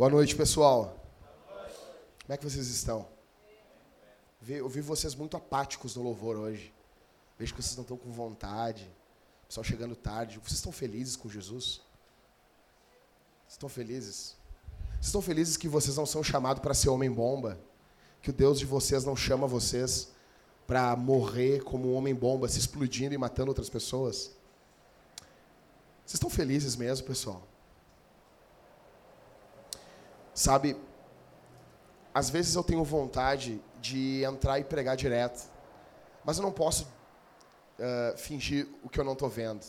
Boa noite, pessoal. Como é que vocês estão? Eu vi vocês muito apáticos no louvor hoje. Vejo que vocês não estão com vontade. Pessoal chegando tarde. Vocês estão felizes com Jesus? Estão felizes? Estão felizes que vocês não são chamados para ser homem-bomba? Que o Deus de vocês não chama vocês para morrer como um homem-bomba, se explodindo e matando outras pessoas? Vocês estão felizes mesmo, pessoal? Sabe, às vezes eu tenho vontade de entrar e pregar direto, mas eu não posso uh, fingir o que eu não estou vendo.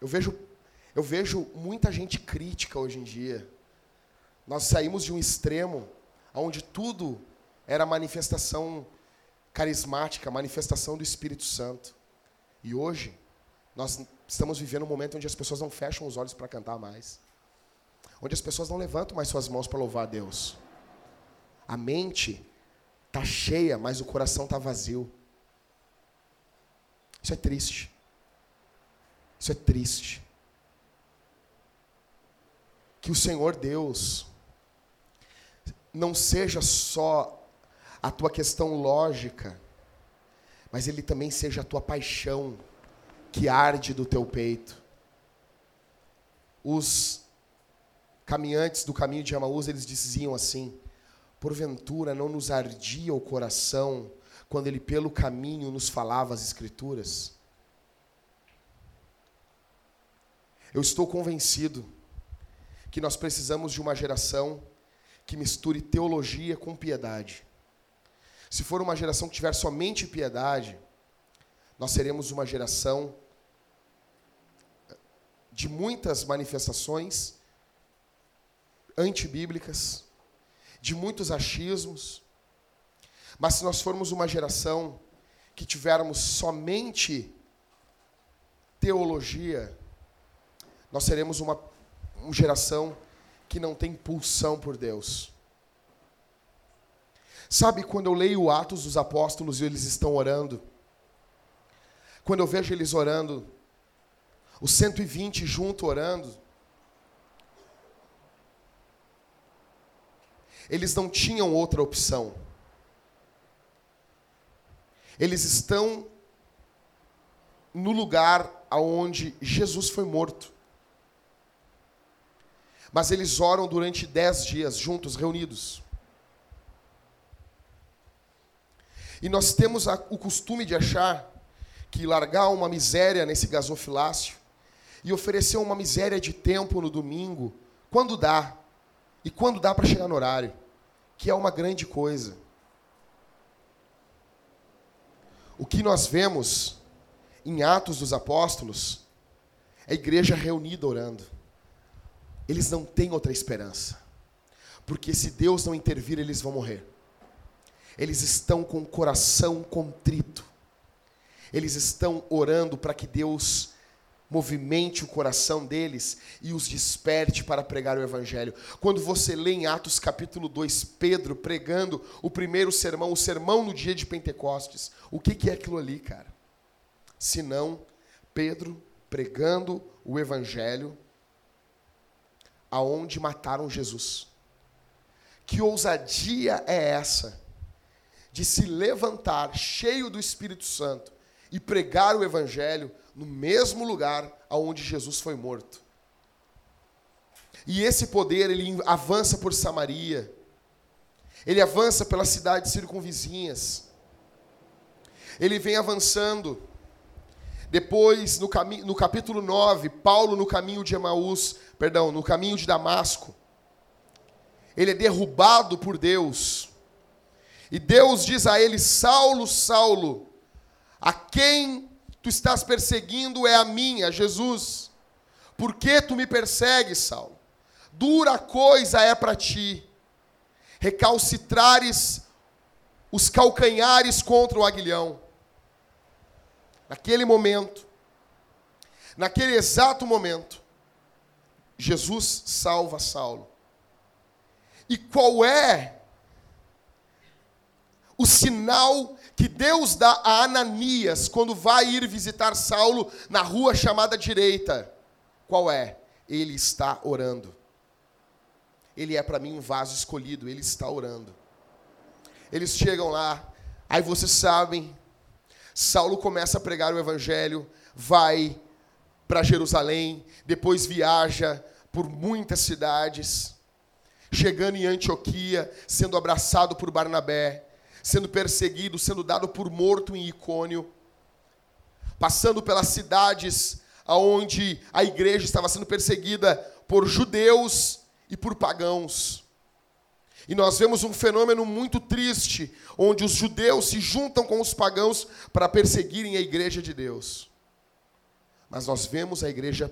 Eu vejo, eu vejo muita gente crítica hoje em dia. Nós saímos de um extremo onde tudo era manifestação carismática, manifestação do Espírito Santo. E hoje, nós estamos vivendo um momento onde as pessoas não fecham os olhos para cantar mais onde as pessoas não levantam mais suas mãos para louvar a Deus. A mente está cheia, mas o coração está vazio. Isso é triste. Isso é triste. Que o Senhor Deus não seja só a tua questão lógica, mas Ele também seja a tua paixão que arde do teu peito. Os caminhantes do caminho de Amaús, eles diziam assim: Porventura não nos ardia o coração quando ele pelo caminho nos falava as Escrituras? Eu estou convencido que nós precisamos de uma geração que misture teologia com piedade. Se for uma geração que tiver somente piedade, nós seremos uma geração de muitas manifestações antibíblicas, de muitos achismos. Mas se nós formos uma geração que tivermos somente teologia, nós seremos uma, uma geração que não tem pulsão por Deus. Sabe quando eu leio Atos dos Apóstolos e eles estão orando? Quando eu vejo eles orando, os 120 junto orando, Eles não tinham outra opção. Eles estão no lugar aonde Jesus foi morto. Mas eles oram durante dez dias juntos, reunidos. E nós temos o costume de achar que largar uma miséria nesse gasofilácio e oferecer uma miséria de tempo no domingo, quando dá, e quando dá para chegar no horário, que é uma grande coisa. O que nós vemos em Atos dos Apóstolos é a igreja reunida orando. Eles não têm outra esperança. Porque se Deus não intervir, eles vão morrer. Eles estão com o coração contrito. Eles estão orando para que Deus movimente o coração deles e os desperte para pregar o Evangelho. Quando você lê em Atos capítulo 2, Pedro pregando o primeiro sermão, o sermão no dia de Pentecostes, o que, que é aquilo ali, cara? Senão Pedro pregando o Evangelho aonde mataram Jesus. Que ousadia é essa de se levantar cheio do Espírito Santo e pregar o Evangelho no mesmo lugar aonde Jesus foi morto. E esse poder ele avança por Samaria. Ele avança pelas cidades circunvizinhas. Ele vem avançando. Depois, no, no capítulo 9, Paulo no caminho de Emaús, perdão, no caminho de Damasco, ele é derrubado por Deus. E Deus diz a ele: Saulo, Saulo, a quem tu estás perseguindo é a minha, Jesus. Por que tu me persegues, Saulo? Dura coisa é para ti recalcitrares os calcanhares contra o aguilhão. Naquele momento, naquele exato momento, Jesus salva Saulo. E qual é o sinal que Deus dá a Ananias quando vai ir visitar Saulo na rua chamada direita. Qual é? Ele está orando. ele é para mim um vaso escolhido, ele está orando. Eles chegam lá, aí vocês sabem, Saulo começa a pregar o evangelho, vai para Jerusalém, depois viaja por muitas cidades, chegando em Antioquia, sendo abraçado por Barnabé, sendo perseguido, sendo dado por morto em Icônio, passando pelas cidades aonde a igreja estava sendo perseguida por judeus e por pagãos. E nós vemos um fenômeno muito triste, onde os judeus se juntam com os pagãos para perseguirem a igreja de Deus. Mas nós vemos a igreja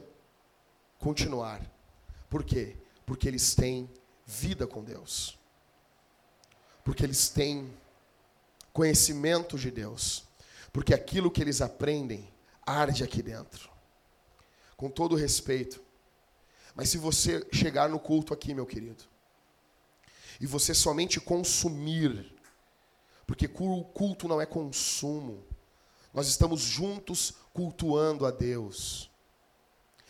continuar. Por quê? Porque eles têm vida com Deus. Porque eles têm conhecimento de Deus. Porque aquilo que eles aprendem arde aqui dentro. Com todo respeito. Mas se você chegar no culto aqui, meu querido, e você somente consumir, porque culto não é consumo, nós estamos juntos cultuando a Deus.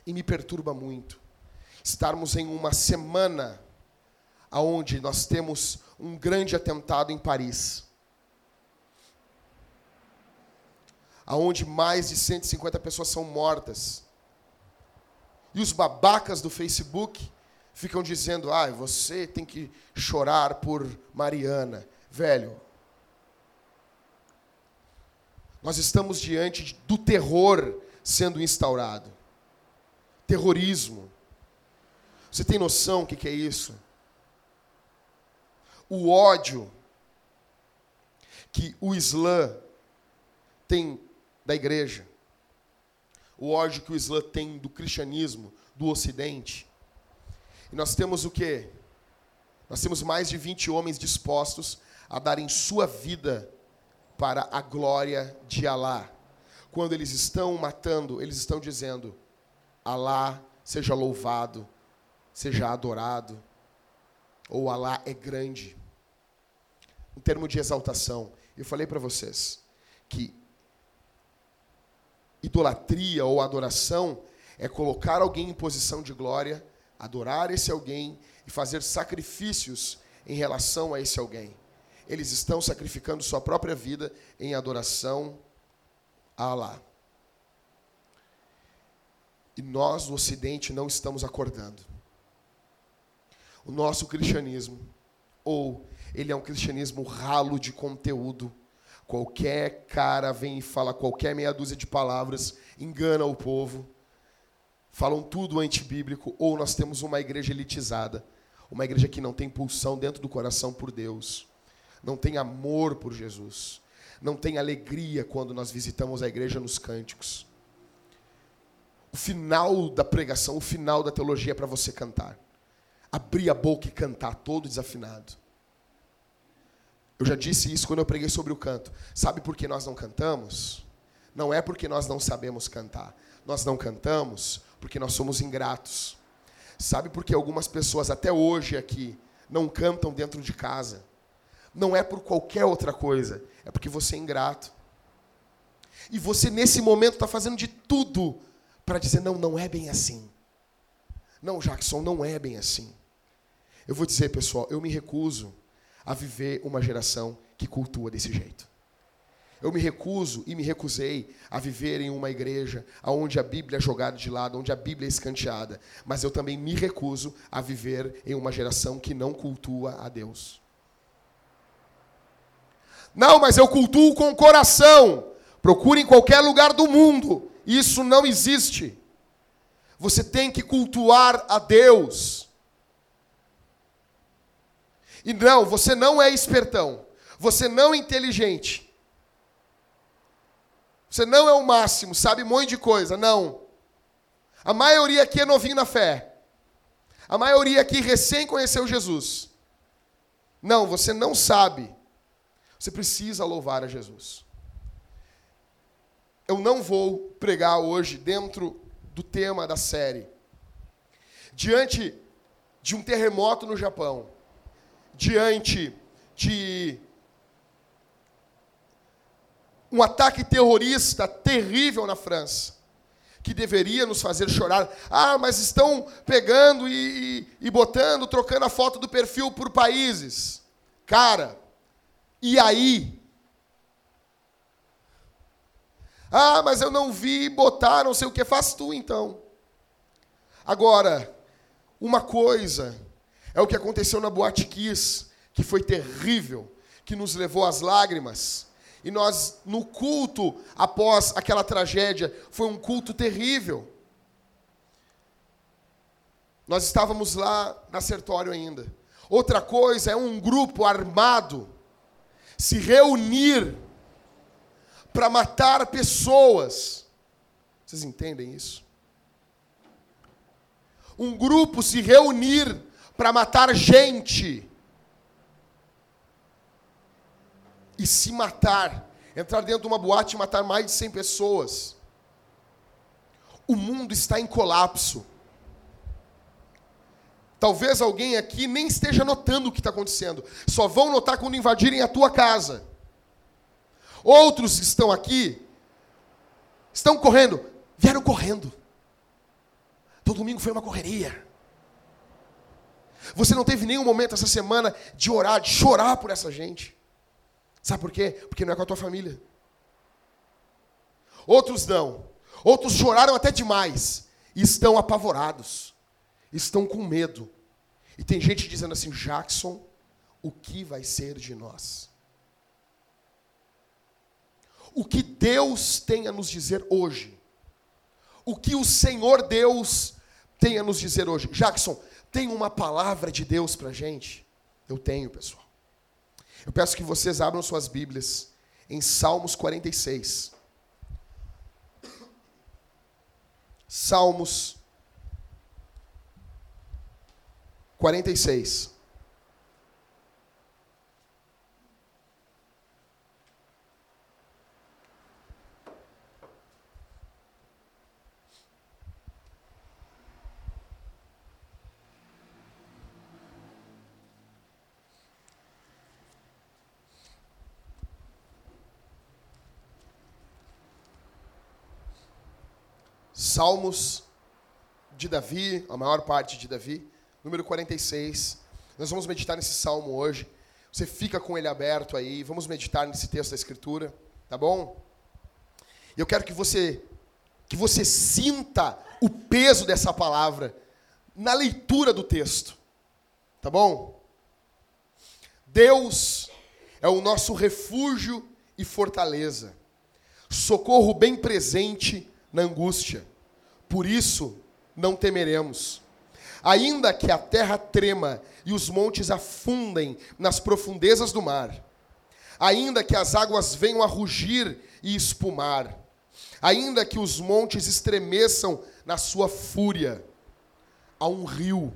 E me perturba muito estarmos em uma semana aonde nós temos um grande atentado em Paris. Aonde mais de 150 pessoas são mortas. E os babacas do Facebook ficam dizendo: "Ah, você tem que chorar por Mariana". Velho, nós estamos diante do terror sendo instaurado. Terrorismo. Você tem noção o que é isso? O ódio que o Islã tem da igreja, o ódio que o Islã tem do cristianismo, do Ocidente. E nós temos o quê? Nós temos mais de 20 homens dispostos a darem sua vida para a glória de Alá. Quando eles estão matando, eles estão dizendo: Alá seja louvado, seja adorado, ou Alá é grande. Em termo de exaltação, eu falei para vocês que idolatria ou adoração é colocar alguém em posição de glória, adorar esse alguém e fazer sacrifícios em relação a esse alguém eles estão sacrificando sua própria vida em adoração a Alá. E nós, no Ocidente, não estamos acordando. O nosso cristianismo, ou ele é um cristianismo ralo de conteúdo, qualquer cara vem e fala qualquer meia dúzia de palavras, engana o povo, falam tudo antibíblico, ou nós temos uma igreja elitizada, uma igreja que não tem pulsão dentro do coração por Deus não tem amor por Jesus, não tem alegria quando nós visitamos a igreja nos cânticos. O final da pregação, o final da teologia é para você cantar. Abrir a boca e cantar todo desafinado. Eu já disse isso quando eu preguei sobre o canto. Sabe por que nós não cantamos? Não é porque nós não sabemos cantar. Nós não cantamos porque nós somos ingratos. Sabe por que algumas pessoas até hoje aqui não cantam dentro de casa? Não é por qualquer outra coisa, é porque você é ingrato. E você, nesse momento, está fazendo de tudo para dizer: não, não é bem assim. Não, Jackson, não é bem assim. Eu vou dizer, pessoal, eu me recuso a viver uma geração que cultua desse jeito. Eu me recuso e me recusei a viver em uma igreja onde a Bíblia é jogada de lado, onde a Bíblia é escanteada. Mas eu também me recuso a viver em uma geração que não cultua a Deus. Não, mas eu cultuo com o coração. Procure em qualquer lugar do mundo. Isso não existe. Você tem que cultuar a Deus. E não, você não é espertão. Você não é inteligente. Você não é o máximo, sabe um monte de coisa. Não. A maioria aqui é novinho na fé. A maioria aqui recém conheceu Jesus. Não, você não sabe. Você precisa louvar a Jesus. Eu não vou pregar hoje dentro do tema da série. Diante de um terremoto no Japão, diante de um ataque terrorista terrível na França, que deveria nos fazer chorar. Ah, mas estão pegando e, e, e botando, trocando a foto do perfil por países. Cara, e aí? Ah, mas eu não vi botar, não sei o que. Faz tu então. Agora, uma coisa é o que aconteceu na Boate Kiss, que foi terrível, que nos levou às lágrimas. E nós, no culto, após aquela tragédia, foi um culto terrível. Nós estávamos lá na Sertório ainda. Outra coisa é um grupo armado se reunir para matar pessoas. Vocês entendem isso? Um grupo se reunir para matar gente. e se matar, entrar dentro de uma boate e matar mais de 100 pessoas. O mundo está em colapso. Talvez alguém aqui nem esteja notando o que está acontecendo. Só vão notar quando invadirem a tua casa. Outros que estão aqui estão correndo, vieram correndo. Todo domingo foi uma correria. Você não teve nenhum momento essa semana de orar, de chorar por essa gente. Sabe por quê? Porque não é com a tua família. Outros não. Outros choraram até demais e estão apavorados. Estão com medo. E tem gente dizendo assim: Jackson, o que vai ser de nós? O que Deus tem a nos dizer hoje? O que o Senhor Deus tem a nos dizer hoje? Jackson, tem uma palavra de Deus para gente? Eu tenho, pessoal. Eu peço que vocês abram suas Bíblias em Salmos 46. Salmos 46. Salmos de Davi, a maior parte de Davi, número 46. Nós vamos meditar nesse salmo hoje. Você fica com ele aberto aí, vamos meditar nesse texto da Escritura, tá bom? Eu quero que você que você sinta o peso dessa palavra na leitura do texto, tá bom? Deus é o nosso refúgio e fortaleza, socorro bem presente na angústia. Por isso não temeremos. Ainda que a terra trema e os montes afundem nas profundezas do mar, ainda que as águas venham a rugir e espumar, ainda que os montes estremeçam na sua fúria, há um rio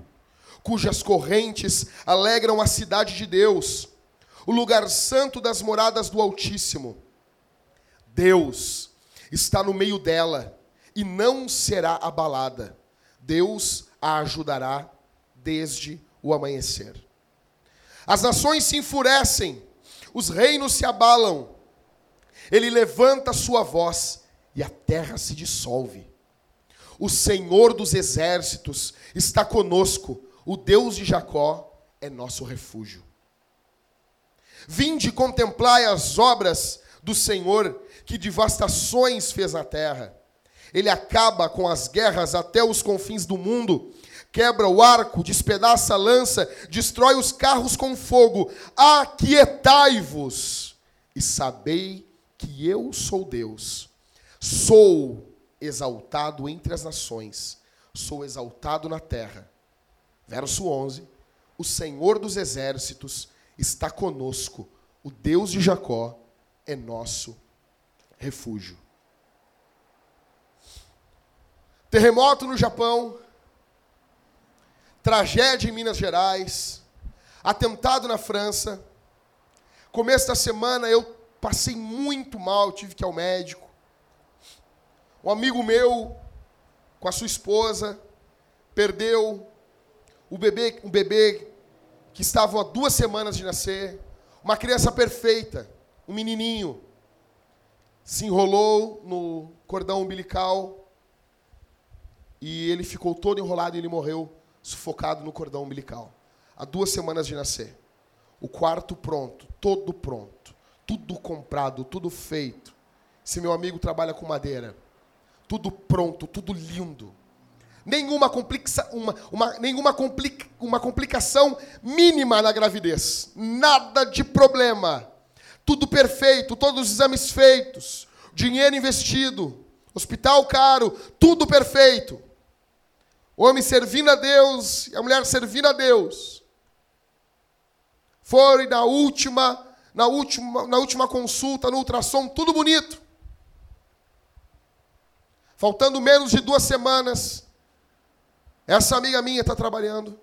cujas correntes alegram a cidade de Deus, o lugar santo das moradas do Altíssimo. Deus está no meio dela e não será abalada. Deus a ajudará desde o amanhecer. As nações se enfurecem, os reinos se abalam. Ele levanta sua voz e a terra se dissolve. O Senhor dos exércitos está conosco, o Deus de Jacó é nosso refúgio. Vinde contemplai as obras do Senhor, que devastações fez na terra. Ele acaba com as guerras até os confins do mundo, quebra o arco, despedaça a lança, destrói os carros com fogo. Aquietai-vos e sabei que eu sou Deus. Sou exaltado entre as nações, sou exaltado na terra. Verso 11: O Senhor dos exércitos está conosco, o Deus de Jacó é nosso refúgio. Terremoto no Japão, tragédia em Minas Gerais, atentado na França. Começo da semana eu passei muito mal, tive que ir ao médico. Um amigo meu, com a sua esposa, perdeu o bebê, um bebê que estava há duas semanas de nascer, uma criança perfeita, um menininho, se enrolou no cordão umbilical, e ele ficou todo enrolado e ele morreu sufocado no cordão umbilical. Há duas semanas de nascer. O quarto pronto, todo pronto, tudo comprado, tudo feito. Se meu amigo trabalha com madeira, tudo pronto, tudo lindo. Nenhuma, complica uma, uma, nenhuma complica uma complicação mínima na gravidez. Nada de problema. Tudo perfeito, todos os exames feitos, dinheiro investido, hospital caro, tudo perfeito. O homem servindo a Deus e a mulher servindo a Deus. Foi na última, na última, na última consulta, no ultrassom, tudo bonito. Faltando menos de duas semanas, essa amiga minha está trabalhando.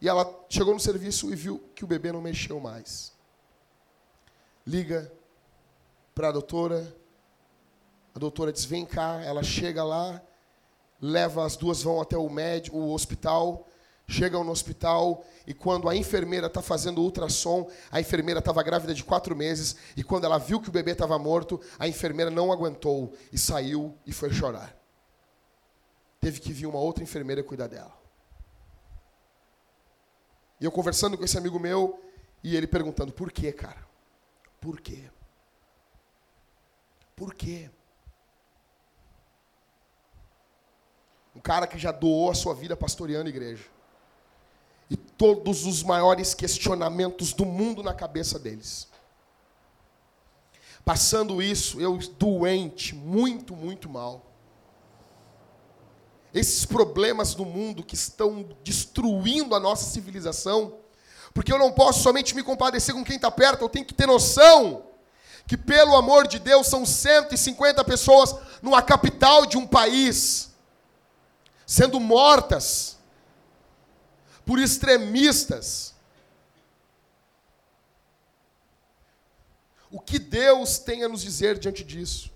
E ela chegou no serviço e viu que o bebê não mexeu mais. Liga para a doutora. A doutora diz: vem cá. Ela chega lá, leva as duas, vão até o médico, o hospital. Chegam no hospital e quando a enfermeira está fazendo ultrassom, a enfermeira estava grávida de quatro meses e quando ela viu que o bebê estava morto, a enfermeira não aguentou e saiu e foi chorar. Teve que vir uma outra enfermeira cuidar dela. E eu conversando com esse amigo meu e ele perguntando: por quê, cara? Por quê? Por quê? Um cara que já doou a sua vida pastoreando a igreja e todos os maiores questionamentos do mundo na cabeça deles. Passando isso, eu doente, muito, muito mal. Esses problemas do mundo que estão destruindo a nossa civilização, porque eu não posso somente me compadecer com quem está perto, eu tenho que ter noção que, pelo amor de Deus, são 150 pessoas numa capital de um país sendo mortas por extremistas. O que Deus tem a nos dizer diante disso?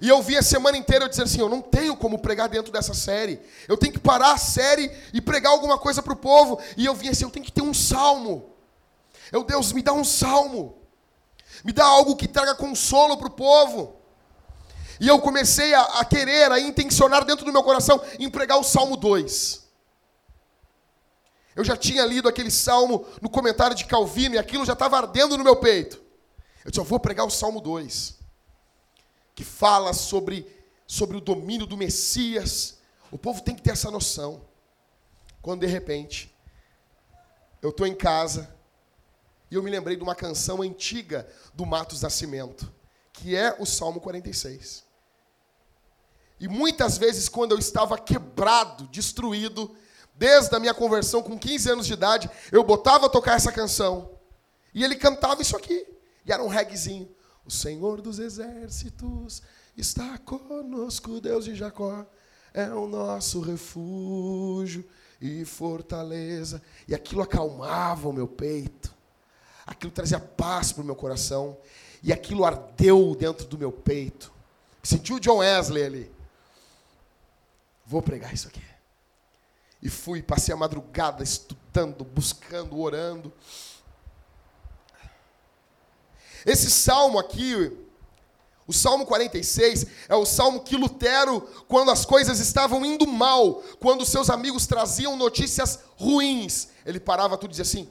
E eu vi a semana inteira eu dizer assim: eu não tenho como pregar dentro dessa série. Eu tenho que parar a série e pregar alguma coisa para o povo. E eu vi assim: eu tenho que ter um salmo. Eu, Deus, me dá um salmo. Me dá algo que traga consolo para o povo. E eu comecei a, a querer, a intencionar dentro do meu coração em pregar o Salmo 2. Eu já tinha lido aquele salmo no comentário de Calvino e aquilo já estava ardendo no meu peito. Eu disse, eu vou pregar o Salmo 2, que fala sobre, sobre o domínio do Messias. O povo tem que ter essa noção. Quando de repente, eu estou em casa e eu me lembrei de uma canção antiga do Matos Nascimento, que é o Salmo 46. E muitas vezes, quando eu estava quebrado, destruído, desde a minha conversão com 15 anos de idade, eu botava a tocar essa canção. E ele cantava isso aqui. E era um reggaezinho. O Senhor dos exércitos está conosco, Deus de Jacó, é o nosso refúgio e fortaleza. E aquilo acalmava o meu peito. Aquilo trazia paz para o meu coração. E aquilo ardeu dentro do meu peito. Sentiu o John Wesley ali. Vou pregar isso aqui. E fui, passei a madrugada estudando, buscando, orando. Esse salmo aqui, o Salmo 46, é o salmo que Lutero, quando as coisas estavam indo mal, quando seus amigos traziam notícias ruins, ele parava tudo e dizia assim: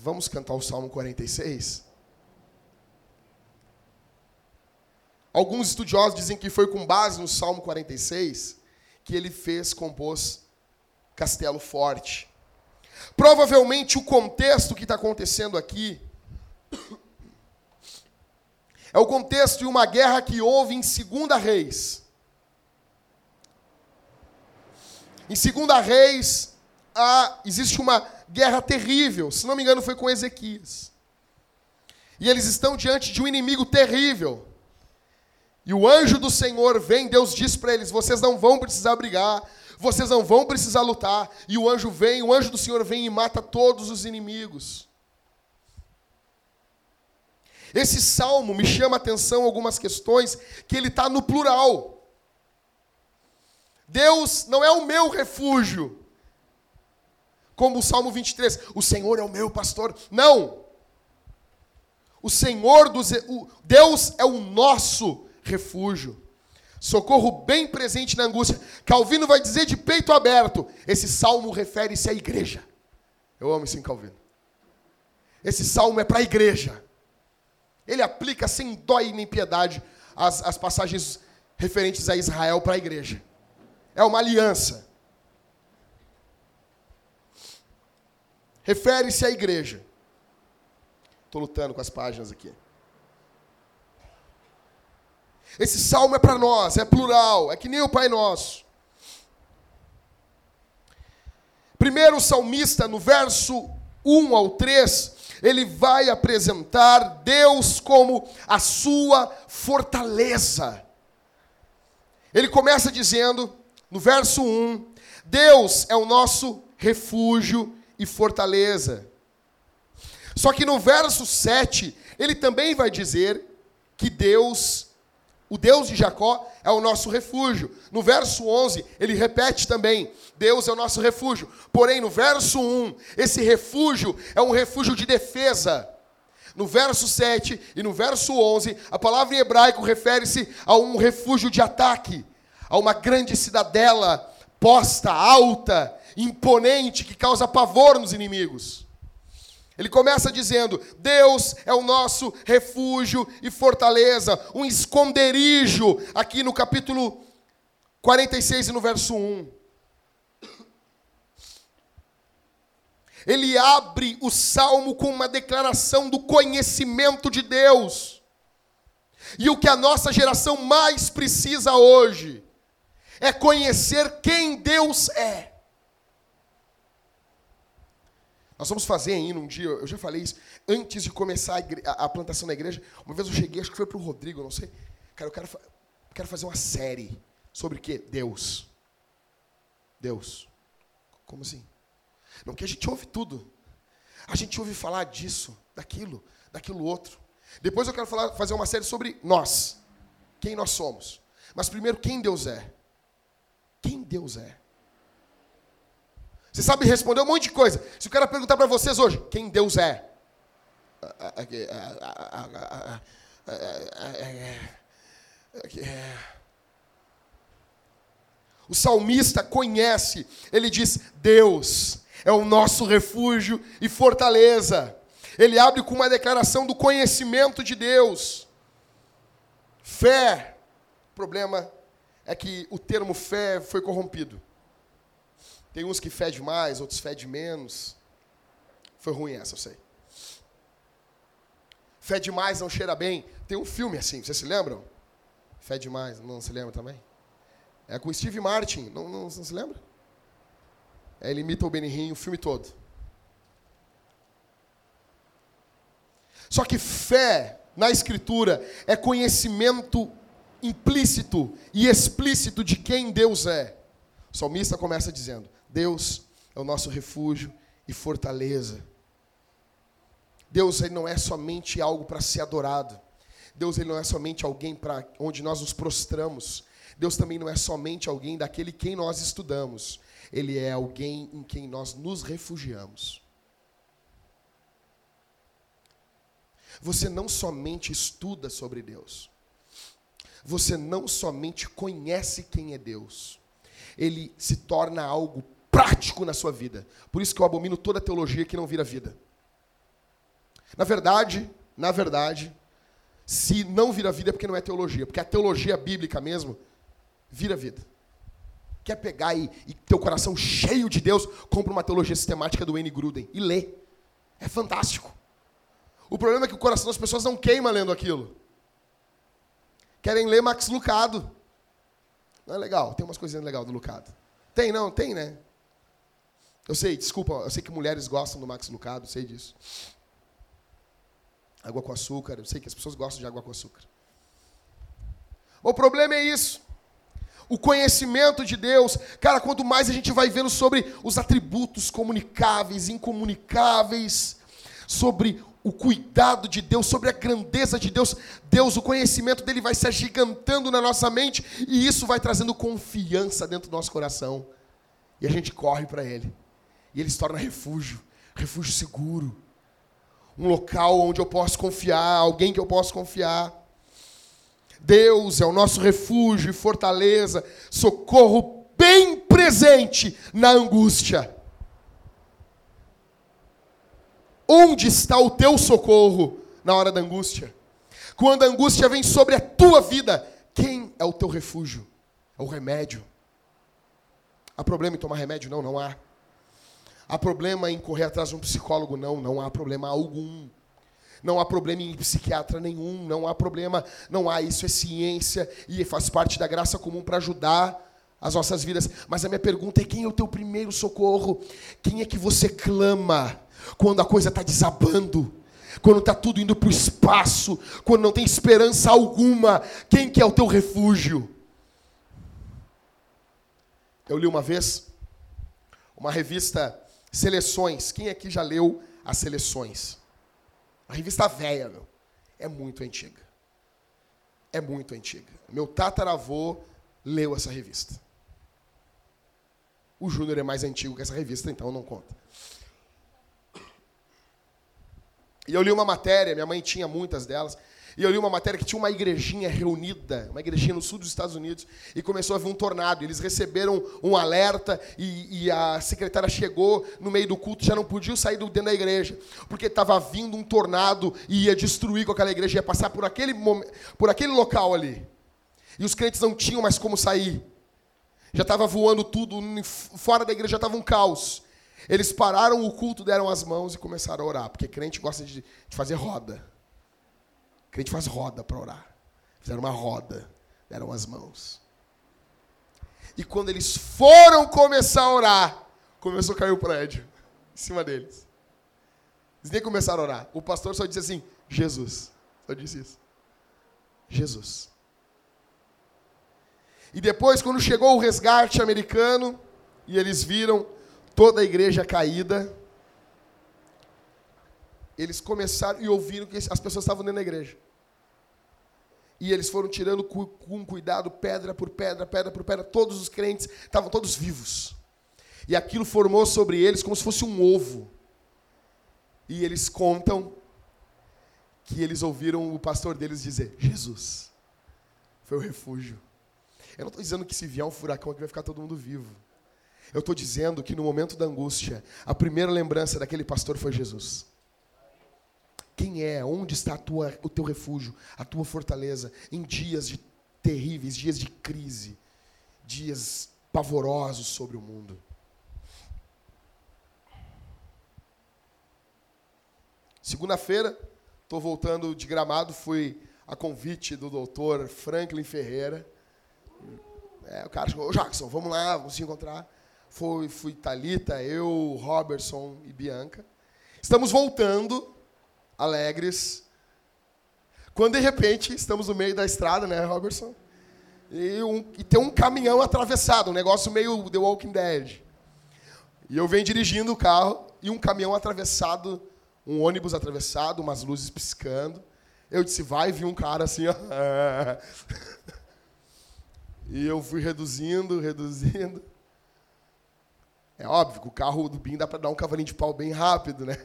Vamos cantar o Salmo 46? Alguns estudiosos dizem que foi com base no Salmo 46 que ele fez, compôs Castelo Forte. Provavelmente o contexto que está acontecendo aqui é o contexto de uma guerra que houve em Segunda Reis. Em Segunda Reis há, existe uma guerra terrível, se não me engano foi com Ezequias. E eles estão diante de um inimigo terrível. E o anjo do Senhor vem, Deus diz para eles: vocês não vão precisar brigar, vocês não vão precisar lutar. E o anjo vem, o anjo do Senhor vem e mata todos os inimigos. Esse salmo me chama a atenção algumas questões que ele está no plural. Deus não é o meu refúgio, como o Salmo 23, o Senhor é o meu pastor. Não. O Senhor dos o Deus é o nosso refúgio. Socorro bem presente na angústia. Calvino vai dizer de peito aberto. Esse salmo refere-se à igreja. Eu amo esse Calvino. Esse salmo é para a igreja. Ele aplica sem dó e nem piedade as, as passagens referentes a Israel para a igreja. É uma aliança. Refere-se à igreja. Estou lutando com as páginas aqui. Esse salmo é para nós, é plural, é que nem o Pai Nosso. Primeiro, o salmista, no verso 1 ao 3, ele vai apresentar Deus como a sua fortaleza. Ele começa dizendo, no verso 1, Deus é o nosso refúgio e fortaleza. Só que no verso 7, ele também vai dizer que Deus o Deus de Jacó é o nosso refúgio. No verso 11, ele repete também: Deus é o nosso refúgio. Porém, no verso 1, esse refúgio é um refúgio de defesa. No verso 7 e no verso 11, a palavra em hebraico refere-se a um refúgio de ataque, a uma grande cidadela posta, alta, imponente, que causa pavor nos inimigos. Ele começa dizendo: Deus é o nosso refúgio e fortaleza, um esconderijo, aqui no capítulo 46 e no verso 1. Ele abre o salmo com uma declaração do conhecimento de Deus. E o que a nossa geração mais precisa hoje é conhecer quem Deus é. Nós vamos fazer ainda um dia, eu já falei isso, antes de começar a, a, a plantação da igreja. Uma vez eu cheguei, acho que foi para o Rodrigo, não sei. Cara, eu quero, quero fazer uma série sobre o quê? Deus. Deus. Como assim? Não que a gente ouve tudo. A gente ouve falar disso, daquilo, daquilo outro. Depois eu quero falar, fazer uma série sobre nós. Quem nós somos. Mas primeiro, quem Deus é. Quem Deus é. Você sabe responder um monte de coisa. Se eu quero perguntar para vocês hoje, quem Deus é? O salmista conhece, ele diz: Deus é o nosso refúgio e fortaleza. Ele abre com uma declaração do conhecimento de Deus. Fé. O problema é que o termo fé foi corrompido. Tem uns que fede mais, outros fede menos. Foi ruim essa, eu sei. Fede mais, não cheira bem. Tem um filme assim, vocês se lembram? Fede mais, não se lembra também? É com Steve Martin, não, não, não se lembra? É, ele imita o Benihim o filme todo. Só que fé na Escritura é conhecimento implícito e explícito de quem Deus é. O salmista começa dizendo: Deus é o nosso refúgio e fortaleza. Deus ele não é somente algo para ser adorado. Deus ele não é somente alguém para onde nós nos prostramos. Deus também não é somente alguém daquele quem nós estudamos. Ele é alguém em quem nós nos refugiamos. Você não somente estuda sobre Deus. Você não somente conhece quem é Deus. Ele se torna algo prático na sua vida. Por isso que eu abomino toda teologia que não vira vida. Na verdade, na verdade, se não vira vida é porque não é teologia, porque a teologia bíblica mesmo vira vida. Quer pegar e, e ter o coração cheio de Deus, compra uma teologia sistemática do Wayne Gruden e lê. É fantástico. O problema é que o coração das pessoas não queima lendo aquilo. Querem ler Max Lucado. Não é legal, tem umas coisinhas legais do Lucado. Tem, não? Tem, né? Eu sei, desculpa, eu sei que mulheres gostam do Max Lucado, sei disso. Água com açúcar, eu sei que as pessoas gostam de água com açúcar. O problema é isso. O conhecimento de Deus, cara, quanto mais a gente vai vendo sobre os atributos comunicáveis, incomunicáveis, sobre o cuidado de Deus, sobre a grandeza de Deus, Deus, o conhecimento dele vai se agigantando na nossa mente e isso vai trazendo confiança dentro do nosso coração. E a gente corre para ele. E ele se torna refúgio, refúgio seguro. Um local onde eu posso confiar, alguém que eu posso confiar. Deus é o nosso refúgio e fortaleza, socorro bem presente na angústia. Onde está o teu socorro na hora da angústia? Quando a angústia vem sobre a tua vida, quem é o teu refúgio? É o remédio. Há problema em tomar remédio? Não, não há. Há problema em correr atrás de um psicólogo? Não, não há problema algum. Não há problema em psiquiatra nenhum, não há problema, não há. Isso é ciência e faz parte da graça comum para ajudar as nossas vidas. Mas a minha pergunta é: quem é o teu primeiro socorro? Quem é que você clama quando a coisa está desabando? Quando está tudo indo para o espaço, quando não tem esperança alguma, quem que é o teu refúgio? Eu li uma vez uma revista Seleções. Quem aqui já leu as Seleções? A revista velha, meu. É muito antiga. É muito antiga. Meu tataravô leu essa revista. O Júnior é mais antigo que essa revista, então não conta. E eu li uma matéria, minha mãe tinha muitas delas, e eu li uma matéria que tinha uma igrejinha reunida, uma igrejinha no sul dos Estados Unidos, e começou a vir um tornado. Eles receberam um alerta e, e a secretária chegou no meio do culto, já não podiam sair do, dentro da igreja, porque estava vindo um tornado e ia destruir com aquela igreja, ia passar por aquele, por aquele local ali. E os crentes não tinham mais como sair. Já estava voando tudo, fora da igreja já estava um caos. Eles pararam o culto, deram as mãos e começaram a orar, porque crente gosta de, de fazer roda. Crente faz roda para orar. Fizeram uma roda, deram as mãos. E quando eles foram começar a orar, começou a cair o prédio em cima deles. Eles nem começaram a orar. O pastor só disse assim: Jesus. Só disse isso. Jesus. E depois, quando chegou o resgate americano, e eles viram toda a igreja caída, eles começaram e ouviram que as pessoas estavam dentro da igreja. E eles foram tirando com cuidado, pedra por pedra, pedra por pedra. Todos os crentes estavam todos vivos. E aquilo formou sobre eles como se fosse um ovo. E eles contam que eles ouviram o pastor deles dizer: Jesus foi o refúgio. Eu não estou dizendo que se vier um furacão aqui vai ficar todo mundo vivo. Eu estou dizendo que no momento da angústia, a primeira lembrança daquele pastor foi Jesus. Quem é? Onde está tua, o teu refúgio, a tua fortaleza em dias de terríveis, dias de crise, dias pavorosos sobre o mundo? Segunda-feira, estou voltando de Gramado, fui a convite do doutor Franklin Ferreira. É, o cara chegou, Jackson, vamos lá, vamos se encontrar. Foi, fui Talita, eu, Robertson e Bianca. Estamos voltando alegres. Quando de repente estamos no meio da estrada, né, Robertson? E, um, e tem um caminhão atravessado, um negócio meio The Walking Dead. E eu venho dirigindo o carro e um caminhão atravessado, um ônibus atravessado, umas luzes piscando. Eu disse, vai, vi um cara assim, ó. E eu fui reduzindo, reduzindo. É óbvio que o carro do BIM dá para dar um cavalinho de pau bem rápido, né?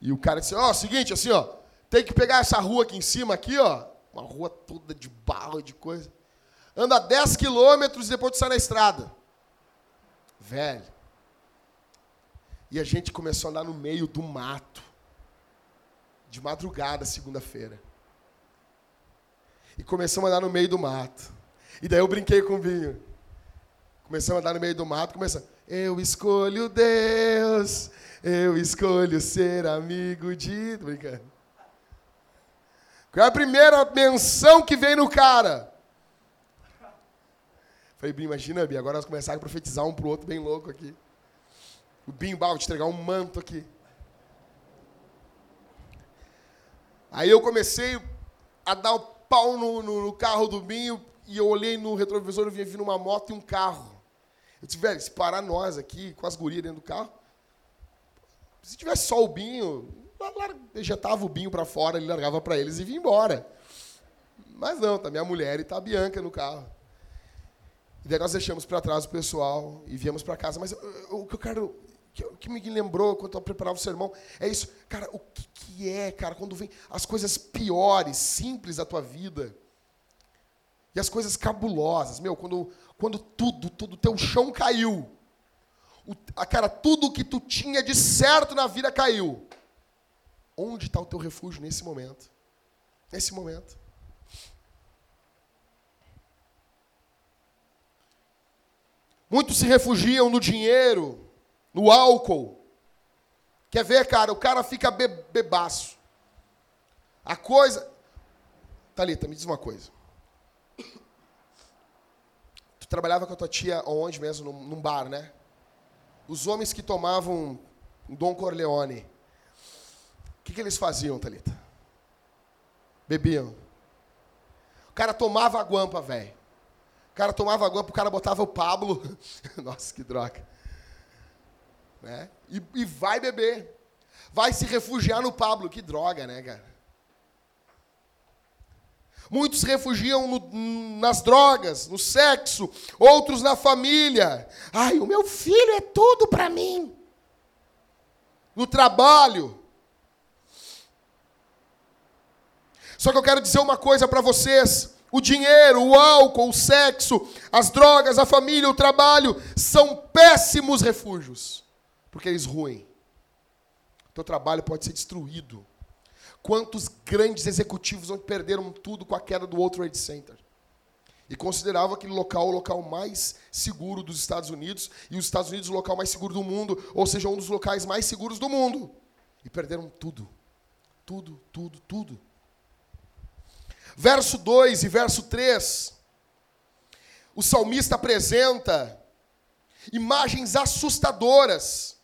E o cara disse, ó, oh, seguinte, assim, ó, tem que pegar essa rua aqui em cima, aqui, ó, uma rua toda de barro e de coisa. Anda 10 quilômetros e depois tu sai na estrada. Velho. E a gente começou a andar no meio do mato. De madrugada, segunda-feira. E começamos a andar no meio do mato. E daí eu brinquei com o Vinho. Começamos a andar no meio do mato, começamos. Eu escolho Deus, eu escolho ser amigo de. Tô brincando. Qual é a primeira menção que vem no cara? Falei, Bim, imagina, Bim, agora nós começarmos a profetizar um pro outro bem louco aqui. O Bim, vou te entregar um manto aqui. Aí eu comecei a dar o pau no, no, no carro do Binho e eu olhei no retrovisor e vi vindo uma moto e um carro. Eu disse, velho, se parar nós aqui com as gurias dentro do carro, se tivesse só o Binho, ejetava o Binho para fora, ele largava para eles e vinha embora. Mas não, tá minha mulher e tá a Bianca no carro. E daí nós deixamos para trás o pessoal e viemos para casa. Mas o que eu quero que, que me lembrou quando eu preparava o sermão, é isso. Cara, o que, que é, cara, quando vem as coisas piores, simples da tua vida, e as coisas cabulosas, meu, quando, quando tudo, tudo, teu chão caiu, a, cara, tudo que tu tinha de certo na vida caiu. Onde está o teu refúgio nesse momento? Nesse momento. Muitos se refugiam no dinheiro, no álcool. Quer ver, cara? O cara fica be bebaço. A coisa. Thalita, me diz uma coisa. Tu trabalhava com a tua tia onde mesmo? Num bar, né? Os homens que tomavam Dom Corleone, o que, que eles faziam, Thalita? Bebiam. O cara tomava a guampa, velho. O cara tomava a guampa, o cara botava o Pablo. Nossa, que droga. Né? E, e vai beber. Vai se refugiar no Pablo. Que droga, né, cara? Muitos refugiam no, nas drogas, no sexo, outros na família. Ai, o meu filho é tudo para mim. No trabalho. Só que eu quero dizer uma coisa para vocês: o dinheiro, o álcool, o sexo, as drogas, a família, o trabalho são péssimos refúgios porque eles ruem. Teu trabalho pode ser destruído. Quantos grandes executivos perderam tudo com a queda do World Trade Center? E consideravam aquele local o local mais seguro dos Estados Unidos e os Estados Unidos o local mais seguro do mundo, ou seja, um dos locais mais seguros do mundo. E perderam tudo. Tudo, tudo, tudo. Verso 2 e verso 3. O salmista apresenta imagens assustadoras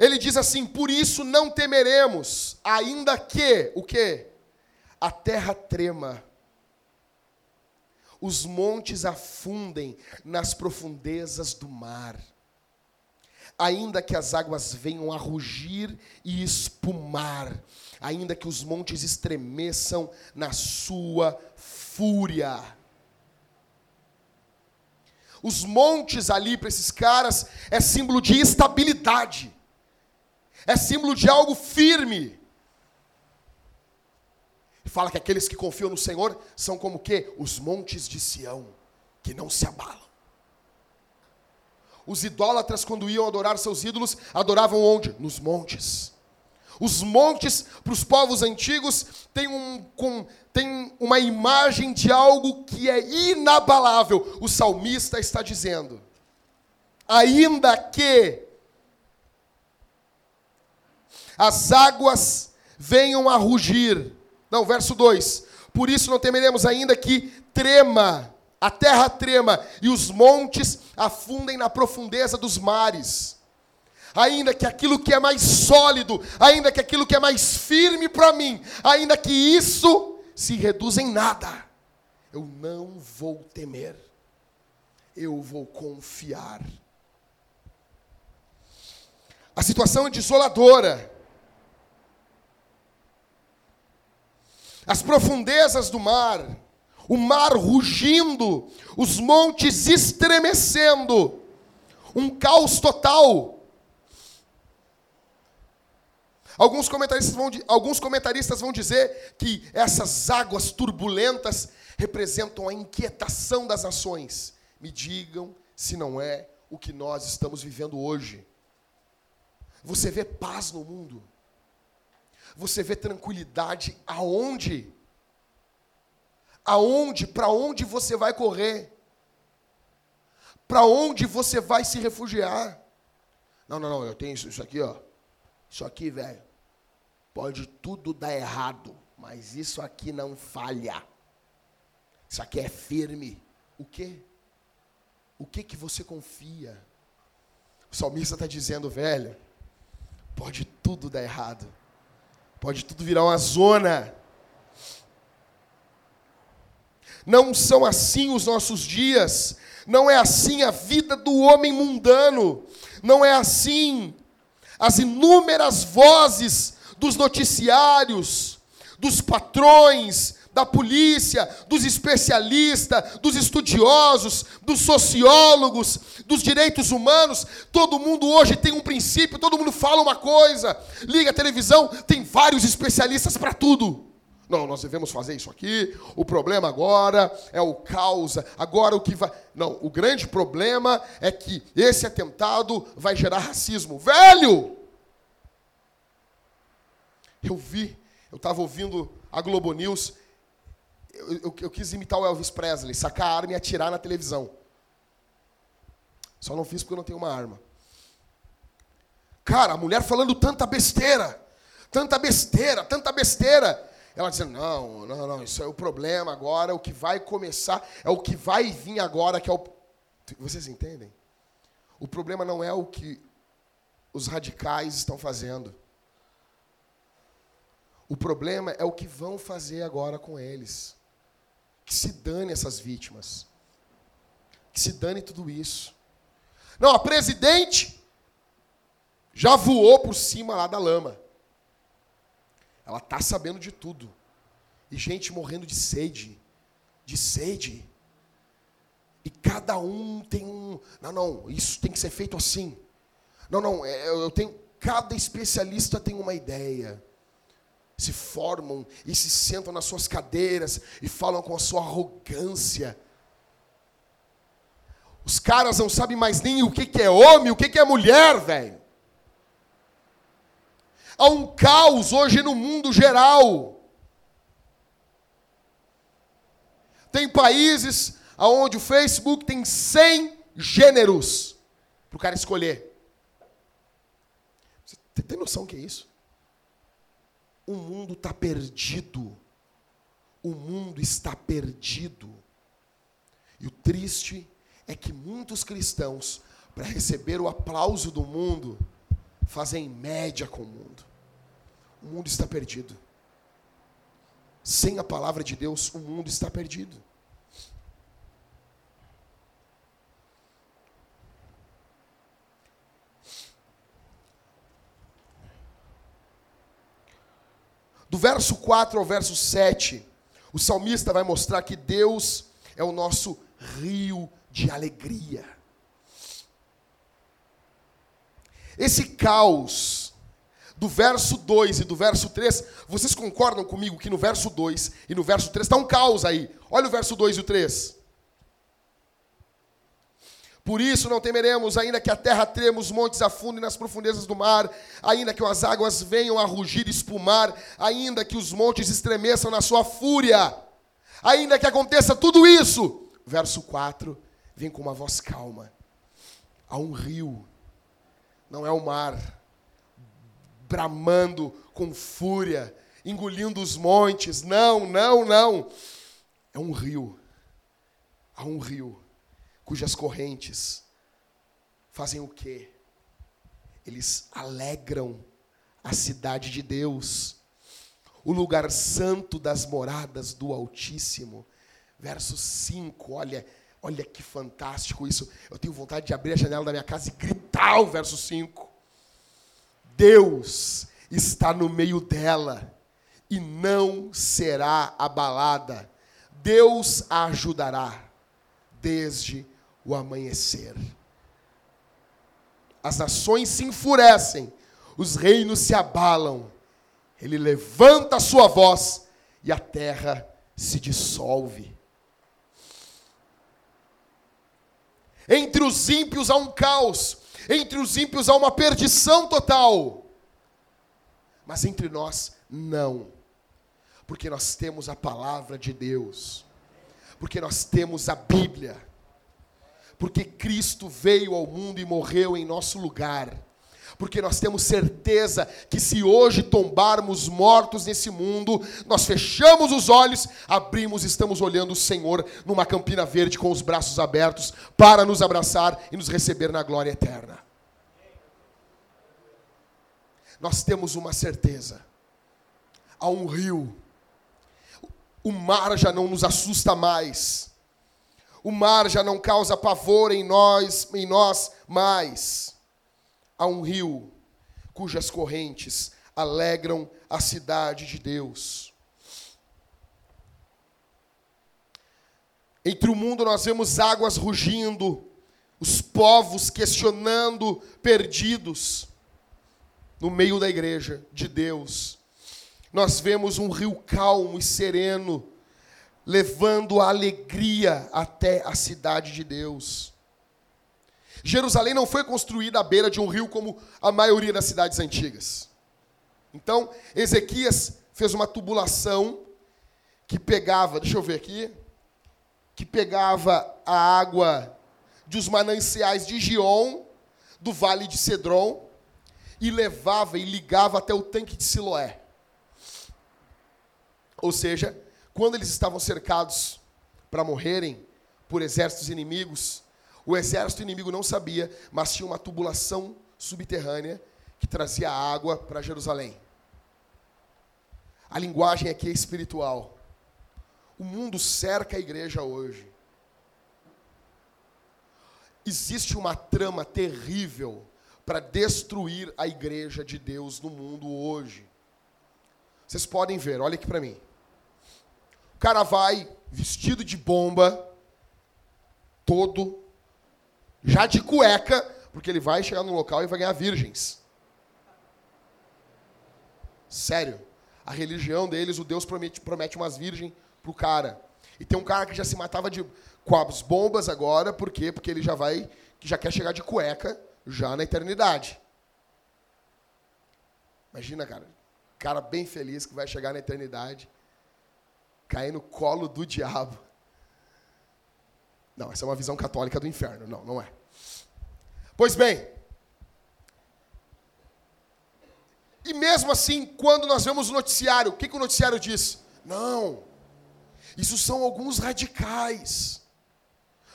ele diz assim: "Por isso não temeremos, ainda que o quê? A terra trema, os montes afundem nas profundezas do mar, ainda que as águas venham a rugir e espumar, ainda que os montes estremeçam na sua fúria." Os montes ali para esses caras é símbolo de estabilidade é símbolo de algo firme. Fala que aqueles que confiam no Senhor são como que? Os montes de Sião, que não se abalam. Os idólatras, quando iam adorar seus ídolos, adoravam onde? Nos montes. Os montes, para os povos antigos, têm um, com, tem uma imagem de algo que é inabalável. O salmista está dizendo: ainda que as águas venham a rugir. Não, verso 2. Por isso não temeremos ainda que trema, a terra trema e os montes afundem na profundeza dos mares. Ainda que aquilo que é mais sólido, ainda que aquilo que é mais firme para mim, ainda que isso se reduza em nada, eu não vou temer, eu vou confiar. A situação é desoladora. As profundezas do mar, o mar rugindo, os montes estremecendo, um caos total. Alguns comentaristas, vão, alguns comentaristas vão dizer que essas águas turbulentas representam a inquietação das nações. Me digam se não é o que nós estamos vivendo hoje. Você vê paz no mundo você vê tranquilidade aonde? Aonde? Para onde você vai correr? Para onde você vai se refugiar? Não, não, não, eu tenho isso, isso aqui, ó. Isso aqui, velho. Pode tudo dar errado, mas isso aqui não falha. Isso aqui é firme. O quê? O que que você confia? O salmista está dizendo, velho, pode tudo dar errado, Pode tudo virar uma zona. Não são assim os nossos dias. Não é assim a vida do homem mundano. Não é assim as inúmeras vozes dos noticiários, dos patrões, da polícia, dos especialistas, dos estudiosos, dos sociólogos, dos direitos humanos. Todo mundo hoje tem um princípio, todo mundo fala uma coisa. Liga a televisão, tem vários especialistas para tudo. Não, nós devemos fazer isso aqui. O problema agora é o causa. Agora o que vai. Não, o grande problema é que esse atentado vai gerar racismo. Velho! Eu vi, eu estava ouvindo a Globo News. Eu, eu, eu, quis imitar o Elvis Presley, sacar a arma e atirar na televisão. Só não fiz porque eu não tenho uma arma. Cara, a mulher falando tanta besteira, tanta besteira, tanta besteira. Ela dizendo, não, não, não, isso é o problema agora, o que vai começar, é o que vai vir agora, que é o. Vocês entendem? O problema não é o que os radicais estão fazendo. O problema é o que vão fazer agora com eles. Que se dane essas vítimas. Que se dane tudo isso. Não, a presidente já voou por cima lá da lama. Ela está sabendo de tudo. E gente morrendo de sede. De sede. E cada um tem um. Não, não, isso tem que ser feito assim. Não, não, é, eu tenho. Cada especialista tem uma ideia. Se formam e se sentam nas suas cadeiras e falam com a sua arrogância. Os caras não sabem mais nem o que é homem, o que é mulher, velho. Há um caos hoje no mundo geral. Tem países onde o Facebook tem 100 gêneros para o cara escolher. Você tem noção que é isso? O mundo está perdido. O mundo está perdido. E o triste é que muitos cristãos, para receber o aplauso do mundo, fazem média com o mundo o mundo está perdido. Sem a palavra de Deus, o mundo está perdido. Do verso 4 ao verso 7, o salmista vai mostrar que Deus é o nosso rio de alegria. Esse caos do verso 2 e do verso 3, vocês concordam comigo que no verso 2 e no verso 3 está um caos aí? Olha o verso 2 e o 3. Por isso não temeremos, ainda que a terra trema, os montes afundem nas profundezas do mar, ainda que as águas venham a rugir e espumar, ainda que os montes estremeçam na sua fúria, ainda que aconteça tudo isso. Verso 4 vem com uma voz calma. Há um rio, não é o mar bramando com fúria, engolindo os montes. Não, não, não. É um rio. Há um rio cujas correntes fazem o quê? Eles alegram a cidade de Deus, o lugar santo das moradas do Altíssimo. Verso 5, olha, olha que fantástico isso. Eu tenho vontade de abrir a janela da minha casa e gritar o verso 5. Deus está no meio dela e não será abalada. Deus a ajudará desde o amanhecer. As nações se enfurecem, os reinos se abalam. Ele levanta a sua voz e a terra se dissolve. Entre os ímpios há um caos, entre os ímpios há uma perdição total. Mas entre nós, não. Porque nós temos a palavra de Deus. Porque nós temos a Bíblia. Porque Cristo veio ao mundo e morreu em nosso lugar porque nós temos certeza que se hoje tombarmos mortos nesse mundo, nós fechamos os olhos, abrimos estamos olhando o Senhor numa campina verde com os braços abertos para nos abraçar e nos receber na glória eterna. Nós temos uma certeza. Há um rio. O mar já não nos assusta mais. O mar já não causa pavor em nós, em nós mais a um rio cujas correntes alegram a cidade de Deus. Entre o mundo nós vemos águas rugindo, os povos questionando, perdidos. No meio da igreja de Deus, nós vemos um rio calmo e sereno, levando a alegria até a cidade de Deus. Jerusalém não foi construída à beira de um rio como a maioria das cidades antigas. Então, Ezequias fez uma tubulação que pegava, deixa eu ver aqui, que pegava a água dos mananciais de Gion, do vale de Cedron, e levava e ligava até o tanque de Siloé. Ou seja, quando eles estavam cercados para morrerem por exércitos inimigos, o exército inimigo não sabia, mas tinha uma tubulação subterrânea que trazia água para Jerusalém. A linguagem aqui é espiritual. O mundo cerca a igreja hoje. Existe uma trama terrível para destruir a igreja de Deus no mundo hoje. Vocês podem ver, olha aqui para mim. Cara vai vestido de bomba, todo, já de cueca, porque ele vai chegar no local e vai ganhar virgens. Sério. A religião deles, o Deus promete, promete umas virgens pro cara. E tem um cara que já se matava de, com as bombas agora, por quê? Porque ele já vai, que já quer chegar de cueca já na eternidade. Imagina, cara, cara bem feliz que vai chegar na eternidade, cair no colo do diabo. Não, essa é uma visão católica do inferno. Não, não é. Pois bem, e mesmo assim, quando nós vemos o noticiário, o que, que o noticiário diz? Não, isso são alguns radicais.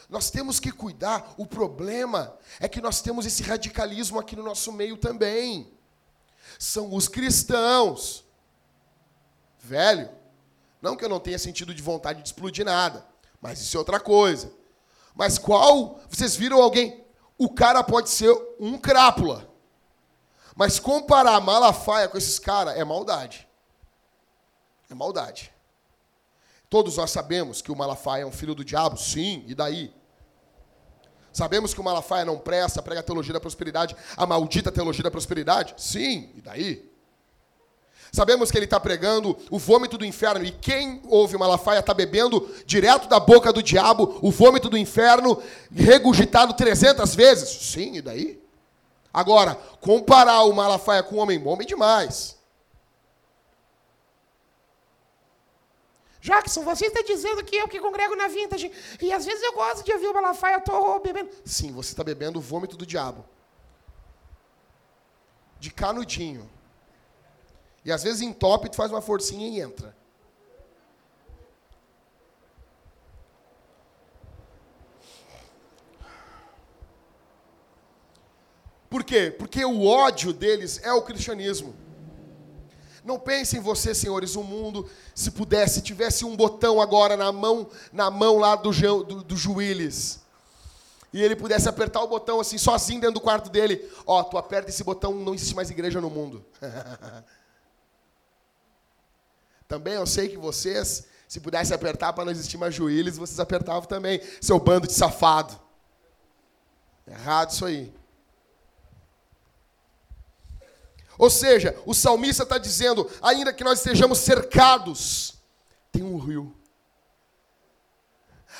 Nós temos que cuidar. O problema é que nós temos esse radicalismo aqui no nosso meio também. São os cristãos. Velho, não que eu não tenha sentido de vontade de explodir nada, mas isso é outra coisa. Mas qual? Vocês viram alguém? O cara pode ser um crápula. Mas comparar Malafaia com esses caras é maldade. É maldade. Todos nós sabemos que o Malafaia é um filho do diabo, sim, e daí? Sabemos que o Malafaia não presta, prega a teologia da prosperidade, a maldita teologia da prosperidade? Sim, e daí? Sabemos que ele está pregando o vômito do inferno. E quem ouve o Malafaia está bebendo direto da boca do diabo o vômito do inferno, regurgitado 300 vezes. Sim, e daí? Agora, comparar o Malafaia com o homem bom é demais. Jackson, você está dizendo que eu que congrego na vintage. E às vezes eu gosto de ouvir o Malafaia, eu estou bebendo. Sim, você está bebendo o vômito do diabo. De canudinho. E às vezes entope, tu faz uma forcinha e entra. Por quê? Porque o ódio deles é o cristianismo. Não pensem em você, senhores, o mundo, se pudesse, tivesse um botão agora na mão, na mão lá do, do, do Juílis. E ele pudesse apertar o botão assim, sozinho dentro do quarto dele. Ó, oh, tu aperta esse botão, não existe mais igreja no mundo. Também eu sei que vocês, se pudesse apertar para não existir mais juízes, vocês apertavam também, seu bando de safado. Errado isso aí. Ou seja, o salmista está dizendo: ainda que nós estejamos cercados, tem um rio.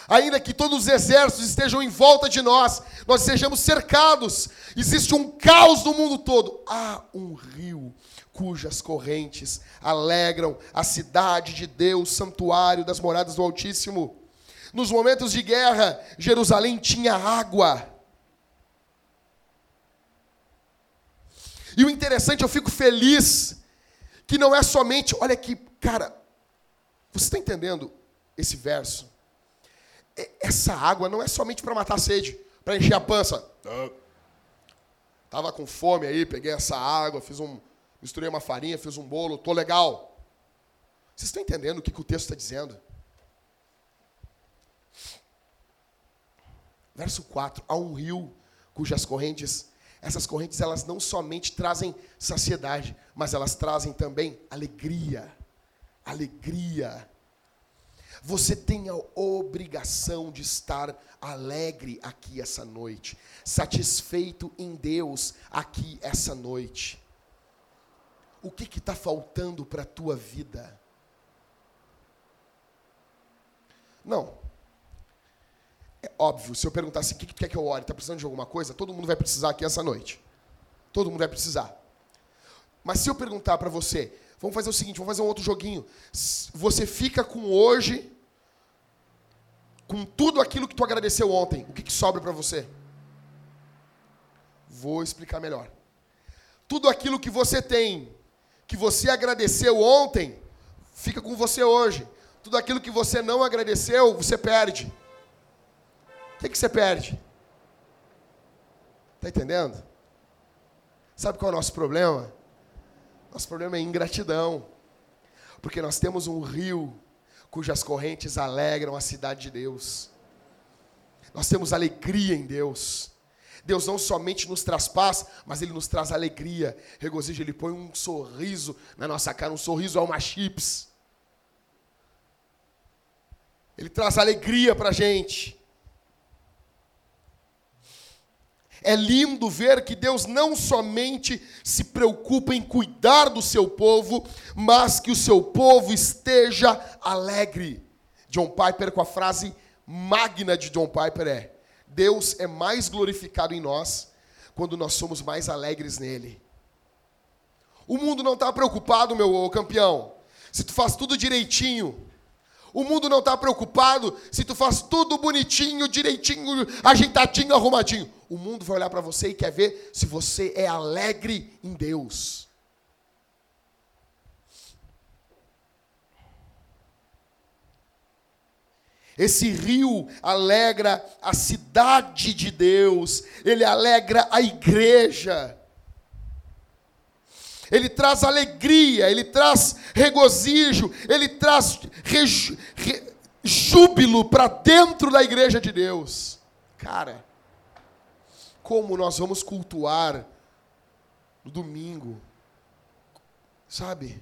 Ainda que todos os exércitos estejam em volta de nós, nós estejamos cercados, existe um caos no mundo todo. Há um rio cujas correntes alegram a cidade de Deus, santuário das moradas do Altíssimo. Nos momentos de guerra, Jerusalém tinha água. E o interessante, eu fico feliz que não é somente, olha aqui, cara, você está entendendo esse verso? Essa água não é somente para matar a sede, para encher a pança. Tava com fome aí, peguei essa água, fiz um, misturei uma farinha, fiz um bolo, tô legal. Vocês estão entendendo o que, que o texto está dizendo? Verso 4: Há um rio cujas correntes, essas correntes, elas não somente trazem saciedade, mas elas trazem também alegria. Alegria. Você tem a obrigação de estar alegre aqui essa noite, satisfeito em Deus aqui essa noite. O que está faltando para a tua vida? Não. É óbvio, se eu perguntasse o que, que quer que eu ore, está precisando de alguma coisa, todo mundo vai precisar aqui essa noite. Todo mundo vai precisar. Mas se eu perguntar para você, vamos fazer o seguinte, vamos fazer um outro joguinho. Você fica com hoje com tudo aquilo que tu agradeceu ontem, o que, que sobra para você? Vou explicar melhor. Tudo aquilo que você tem, que você agradeceu ontem, fica com você hoje. Tudo aquilo que você não agradeceu, você perde. O que, que você perde? Está entendendo? Sabe qual é o nosso problema? Nosso problema é ingratidão. Porque nós temos um rio cujas correntes alegram a cidade de Deus. Nós temos alegria em Deus. Deus não somente nos traz paz, mas Ele nos traz alegria, regozijo. Ele põe um sorriso na nossa cara, um sorriso uma chips. Ele traz alegria para a gente. É lindo ver que Deus não somente se preocupa em cuidar do seu povo, mas que o seu povo esteja alegre. John Piper, com a frase magna de John Piper, é: Deus é mais glorificado em nós quando nós somos mais alegres nele. O mundo não está preocupado, meu campeão, se tu faz tudo direitinho, o mundo não está preocupado se tu faz tudo bonitinho, direitinho, ajeitadinho, arrumadinho. O mundo vai olhar para você e quer ver se você é alegre em Deus. Esse rio alegra a cidade de Deus, ele alegra a igreja ele traz alegria, ele traz regozijo, ele traz re, re, júbilo para dentro da igreja de Deus. Cara, como nós vamos cultuar no domingo? Sabe?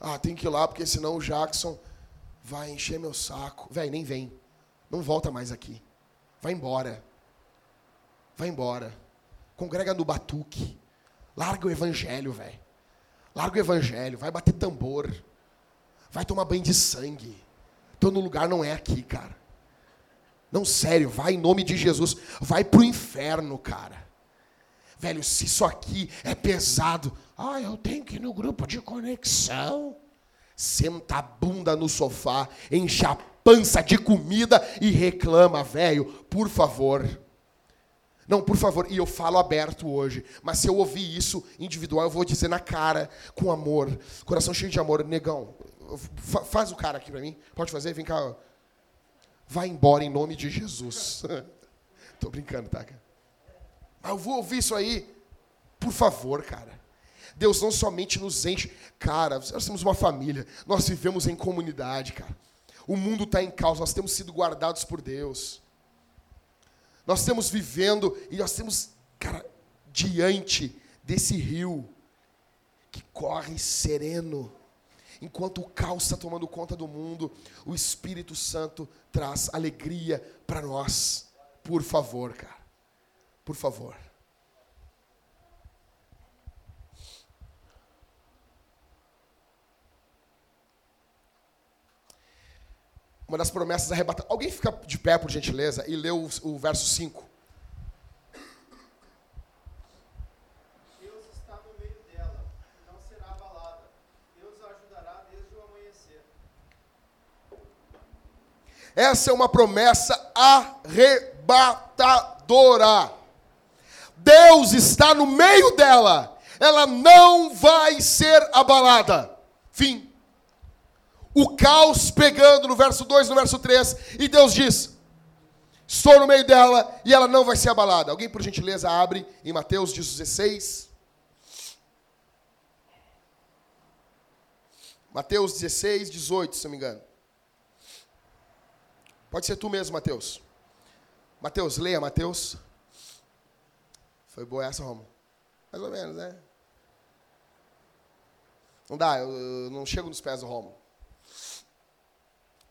Ah, tem que ir lá porque senão o Jackson vai encher meu saco. Véi, nem vem. Não volta mais aqui. Vai embora. Vai embora. Congrega no batuque. Larga o evangelho, velho. Larga o evangelho, vai bater tambor. Vai tomar banho de sangue. Teu lugar não é aqui, cara. Não, sério, vai em nome de Jesus. Vai pro inferno, cara. Velho, se isso aqui é pesado, ah, eu tenho que ir no grupo de conexão. Senta a bunda no sofá, enche a pança de comida e reclama, velho, por favor. Não, por favor, e eu falo aberto hoje, mas se eu ouvir isso individual, eu vou dizer na cara, com amor, coração cheio de amor, negão, faz o cara aqui para mim, pode fazer, vem cá, vai embora em nome de Jesus. Tô brincando, tá? Mas eu vou ouvir isso aí, por favor, cara. Deus não somente nos enche, cara, nós temos uma família, nós vivemos em comunidade, cara. O mundo está em causa, nós temos sido guardados por Deus. Nós estamos vivendo e nós temos, cara, diante desse rio que corre sereno. Enquanto o caos está tomando conta do mundo, o Espírito Santo traz alegria para nós. Por favor, cara. Por favor. Uma das promessas arrebatadas. Alguém fica de pé, por gentileza, e lê o, o verso 5. Deus está no meio dela, não será abalada. Deus a ajudará desde o amanhecer. Essa é uma promessa arrebatadora. Deus está no meio dela. Ela não vai ser abalada. Fim o caos pegando no verso 2, no verso 3, e Deus diz: Estou no meio dela e ela não vai ser abalada. Alguém, por gentileza, abre em Mateus 16. Mateus 16, 18, se não me engano. Pode ser tu mesmo, Mateus. Mateus, leia Mateus. Foi boa essa, Romo? Mais ou menos, né? Não dá, eu não chego nos pés do Romo.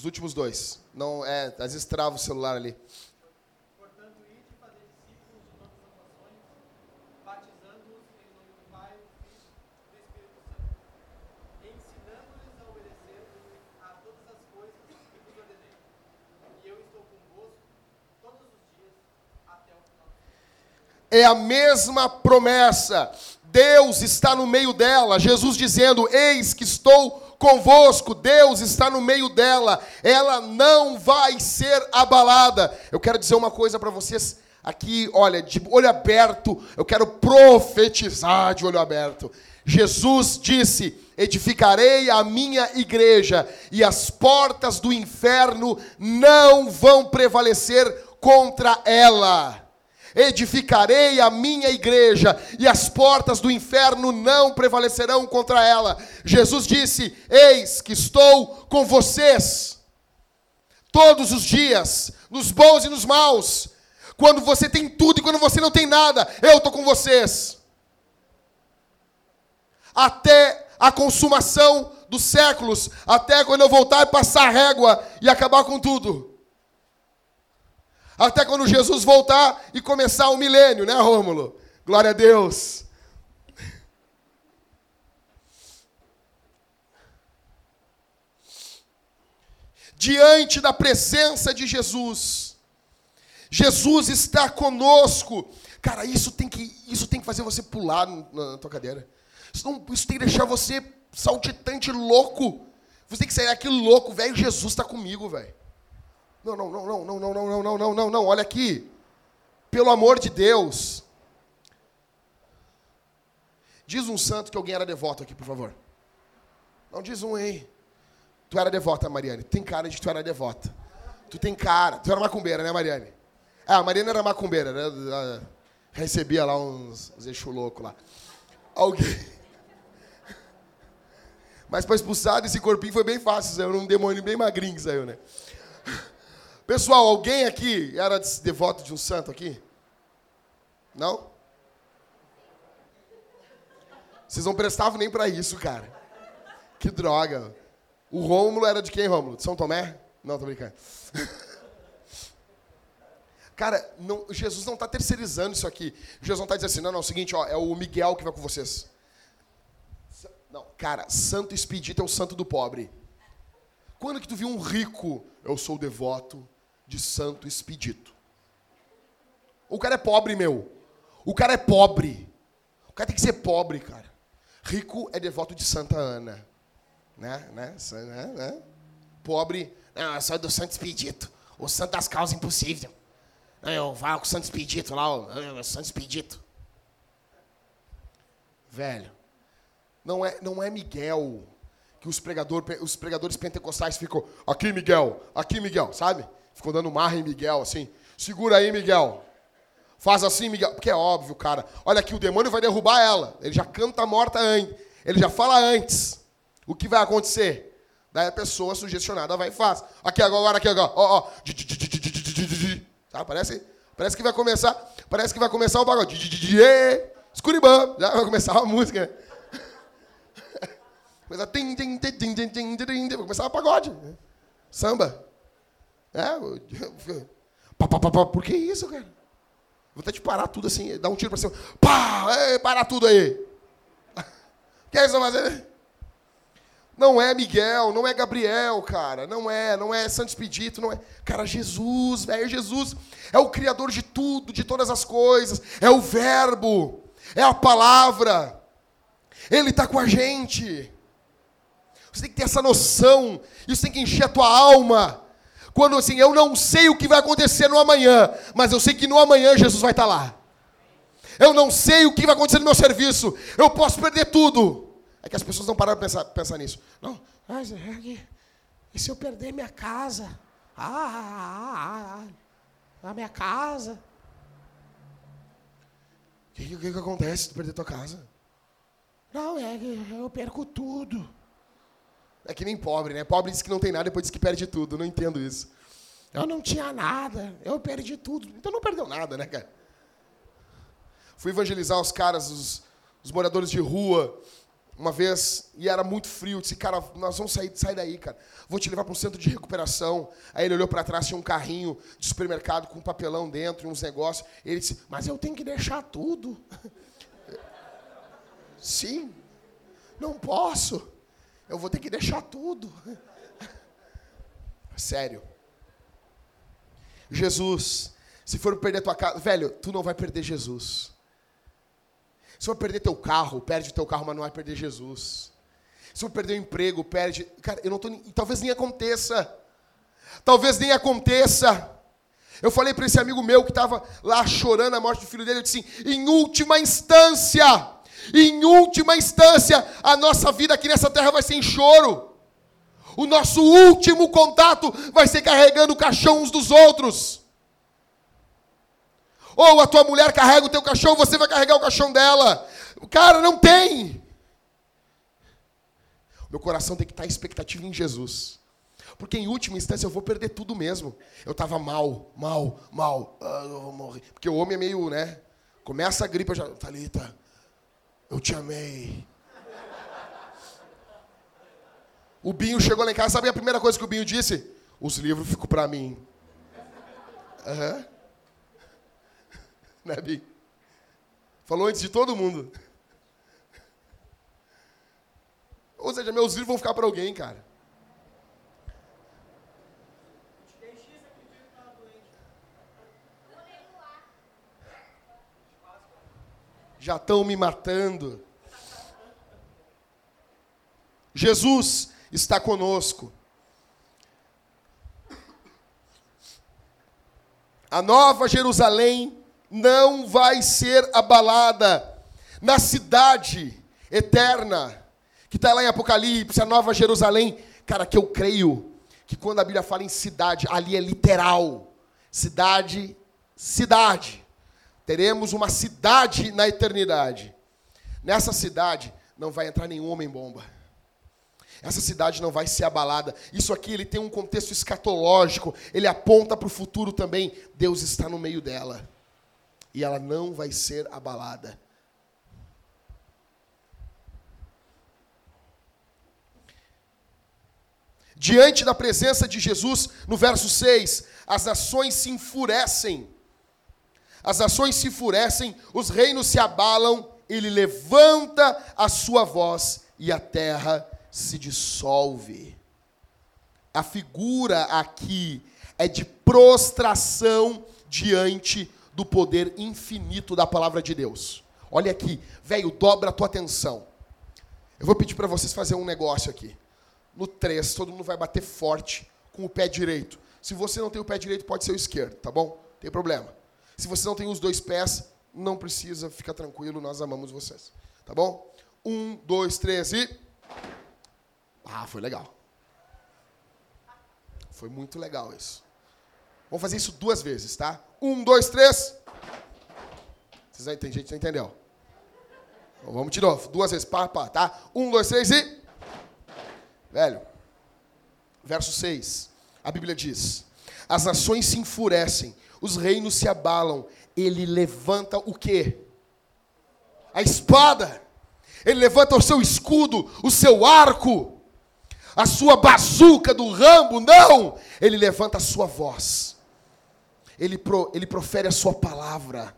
Os últimos dois. Não, é, às vezes trava o celular ali. é a mesma promessa. Deus está no meio dela. Jesus dizendo: Eis que estou convosco. Deus está no meio dela. Ela não vai ser abalada. Eu quero dizer uma coisa para vocês aqui, olha, de olho aberto. Eu quero profetizar de olho aberto. Jesus disse: Edificarei a minha igreja, e as portas do inferno não vão prevalecer contra ela edificarei a minha igreja e as portas do inferno não prevalecerão contra ela. Jesus disse: Eis que estou com vocês todos os dias, nos bons e nos maus. Quando você tem tudo e quando você não tem nada, eu estou com vocês. Até a consumação dos séculos, até quando eu voltar e passar a régua e acabar com tudo. Até quando Jesus voltar e começar o milênio, né, Rômulo? Glória a Deus. Diante da presença de Jesus, Jesus está conosco. Cara, isso tem que, isso tem que fazer você pular na tua cadeira. Isso, não, isso tem que deixar você saltitante louco. Você tem que sair aqui louco, velho. Jesus está comigo, velho. Não, não, não, não, não, não, não, não, não, não, não, olha aqui. Pelo amor de Deus. Diz um santo que alguém era devoto aqui, por favor. Não diz um aí. Tu era devota, Mariane. Tem cara de que tu era devota. Tu tem cara. Tu era macumbeira, né, Mariane? Ah, a Mariane era macumbeira, né? Ela Recebia lá uns, uns eixo louco lá. Alguém. Mas para expulsar desse corpinho foi bem fácil, saiu um demônio bem magrinho que saiu, né? Pessoal, alguém aqui era devoto de um santo aqui? Não? Vocês não prestavam nem para isso, cara. Que droga. O Rômulo era de quem, Rômulo? De São Tomé? Não, tô brincando. Cara, não, Jesus não está terceirizando isso aqui. Jesus não está dizendo assim, não, não, é o seguinte, ó, é o Miguel que vai com vocês. Não, cara, santo expedito é o santo do pobre. Quando que tu viu um rico, eu sou devoto de santo expedito? O cara é pobre, meu. O cara é pobre. O cara tem que ser pobre, cara. Rico é devoto de Santa Ana. Né? Né? né? né? Pobre, não, sou do Santo Expedito. O santo das causas impossíveis. Não, eu vou com o Santo Expedito lá, o, o Santo Expedito. Velho, não é, não é Miguel que os, pregador, os pregadores pentecostais ficam, aqui Miguel, aqui Miguel, sabe? Ficam dando marra em Miguel, assim. Segura aí, Miguel. Faz assim, Miguel. Porque é óbvio, cara. Olha aqui, o demônio vai derrubar ela. Ele já canta morta antes. Ele já fala antes. O que vai acontecer? Daí a pessoa sugestionada vai e faz. Aqui agora, aqui agora. Ó, ó. Sabe? Parece, parece que vai começar. Parece que vai começar o pagode. Escuribam. Já vai começar a música. Vai começar o pagode. Samba. É? Por que isso, cara? Vou até te parar tudo assim, dar um tiro pra cima. Pá! Ei, parar tudo aí! Que é isso fazer? Não é Miguel, não é Gabriel, cara. Não é, não é Santo Expedito, não é. Cara, Jesus, velho, Jesus é o Criador de tudo, de todas as coisas. É o Verbo, é a palavra. Ele está com a gente. Você tem que ter essa noção. Isso tem que encher a tua alma. Quando assim, eu não sei o que vai acontecer no amanhã, mas eu sei que no amanhã Jesus vai estar lá. Eu não sei o que vai acontecer no meu serviço. Eu posso perder tudo. É que as pessoas não pararam de pensar, pensar nisso. Não, Mas é e se eu perder minha casa? Ah, ah, ah, ah, a minha casa. o que, que, que acontece se tu perder tua casa? Não, é eu perco tudo. É que nem pobre, né? Pobre diz que não tem nada, depois diz que perde tudo. Não entendo isso. Eu não tinha nada, eu perdi tudo. Então não perdeu nada, né, cara? Fui evangelizar os caras, os, os moradores de rua, uma vez, e era muito frio. Eu disse, cara, nós vamos sair, sair daí, cara. Vou te levar para um centro de recuperação. Aí ele olhou para trás, tinha um carrinho de supermercado com um papelão dentro, uns negócios. Ele disse, Mas eu tenho que deixar tudo. sim, não posso. Eu vou ter que deixar tudo. Sério. Jesus, se for perder tua casa, velho, tu não vai perder Jesus. Se for perder teu carro, perde teu carro, mas não vai perder Jesus. Se for perder o emprego, perde. Cara, eu não tô. Talvez nem aconteça. Talvez nem aconteça. Eu falei para esse amigo meu que estava lá chorando a morte do filho dele, eu disse assim, em última instância, em última instância, a nossa vida aqui nessa terra vai ser em choro. O nosso último contato vai ser carregando o caixão uns dos outros. Ou a tua mulher carrega o teu caixão, você vai carregar o caixão dela. Cara, não tem. Meu coração tem que estar em expectativa em Jesus. Porque em última instância eu vou perder tudo mesmo. Eu estava mal, mal, mal. Ah, eu vou morrer. Porque o homem é meio, né? Começa a gripe, eu já. Thalita, eu te amei. O Binho chegou lá em casa, sabe a primeira coisa que o Binho disse? Os livros ficam para mim. Aham. Né, Binho? Falou antes de todo mundo. Ou seja, meus livros vão ficar para alguém, cara. Já estão me matando. Jesus está conosco. A nova Jerusalém não vai ser abalada. Na cidade eterna, que está lá em Apocalipse, a nova Jerusalém. Cara, que eu creio que quando a Bíblia fala em cidade, ali é literal. Cidade, cidade. Teremos uma cidade na eternidade. Nessa cidade não vai entrar nenhum homem-bomba. Essa cidade não vai ser abalada. Isso aqui ele tem um contexto escatológico. Ele aponta para o futuro também. Deus está no meio dela. E ela não vai ser abalada. Diante da presença de Jesus, no verso 6, as nações se enfurecem. As nações se enfurecem, os reinos se abalam, ele levanta a sua voz e a terra se dissolve. A figura aqui é de prostração diante do poder infinito da palavra de Deus. Olha aqui, velho, dobra a tua atenção. Eu vou pedir para vocês fazer um negócio aqui. No 3, todo mundo vai bater forte com o pé direito. Se você não tem o pé direito, pode ser o esquerdo, tá bom? Não tem problema. Se você não tem os dois pés, não precisa, fica tranquilo, nós amamos vocês. Tá bom? Um, dois, três e. Ah, foi legal. Foi muito legal isso. Vamos fazer isso duas vezes, tá? Um, dois, três. Vocês aí tem gente não entendeu. Então, vamos de novo, duas vezes, pá, pá, tá? Um, dois, três e. Velho, verso 6, a Bíblia diz: As nações se enfurecem, os reinos se abalam, ele levanta o quê? A espada. Ele levanta o seu escudo, o seu arco, a sua bazuca do rambo, não! Ele levanta a sua voz. Ele, pro, ele profere a sua palavra,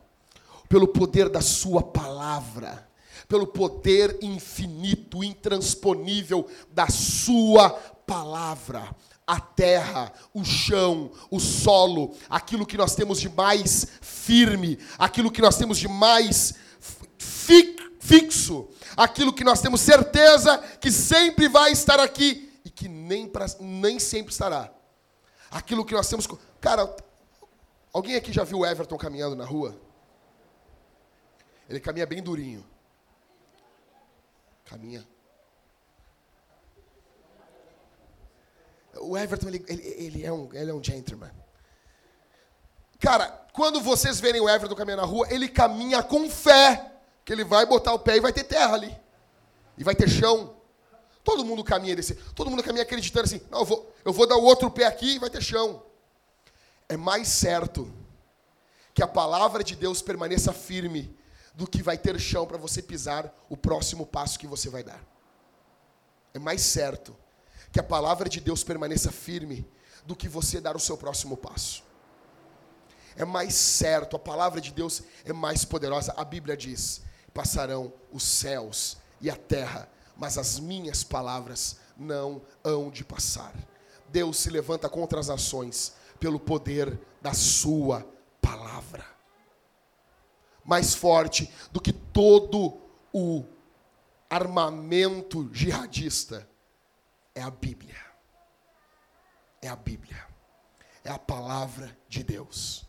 pelo poder da sua palavra pelo poder infinito, intransponível da Sua palavra. A terra, o chão, o solo, aquilo que nós temos de mais firme, aquilo que nós temos de mais fi- fixo, aquilo que nós temos certeza que sempre vai estar aqui e que nem, pra, nem sempre estará. Aquilo que nós temos. Cara, alguém aqui já viu o Everton caminhando na rua? Ele caminha bem durinho. Caminha. O Everton, ele, ele, ele é um, ele é um gentleman. Cara, quando vocês verem o Everton caminhando na rua, ele caminha com fé. Que ele vai botar o pé e vai ter terra ali. E vai ter chão. Todo mundo caminha desse. Todo mundo caminha acreditando assim, não, eu vou, eu vou dar o outro pé aqui e vai ter chão. É mais certo que a palavra de Deus permaneça firme do que vai ter chão para você pisar o próximo passo que você vai dar. É mais certo que a palavra de Deus permaneça firme do que você dar o seu próximo passo. É mais certo, a palavra de Deus é mais poderosa. A Bíblia diz: passarão os céus e a terra, mas as minhas palavras não hão de passar. Deus se levanta contra as nações pelo poder da sua palavra. Mais forte do que todo o armamento jihadista é a Bíblia. É a Bíblia. É a palavra de Deus.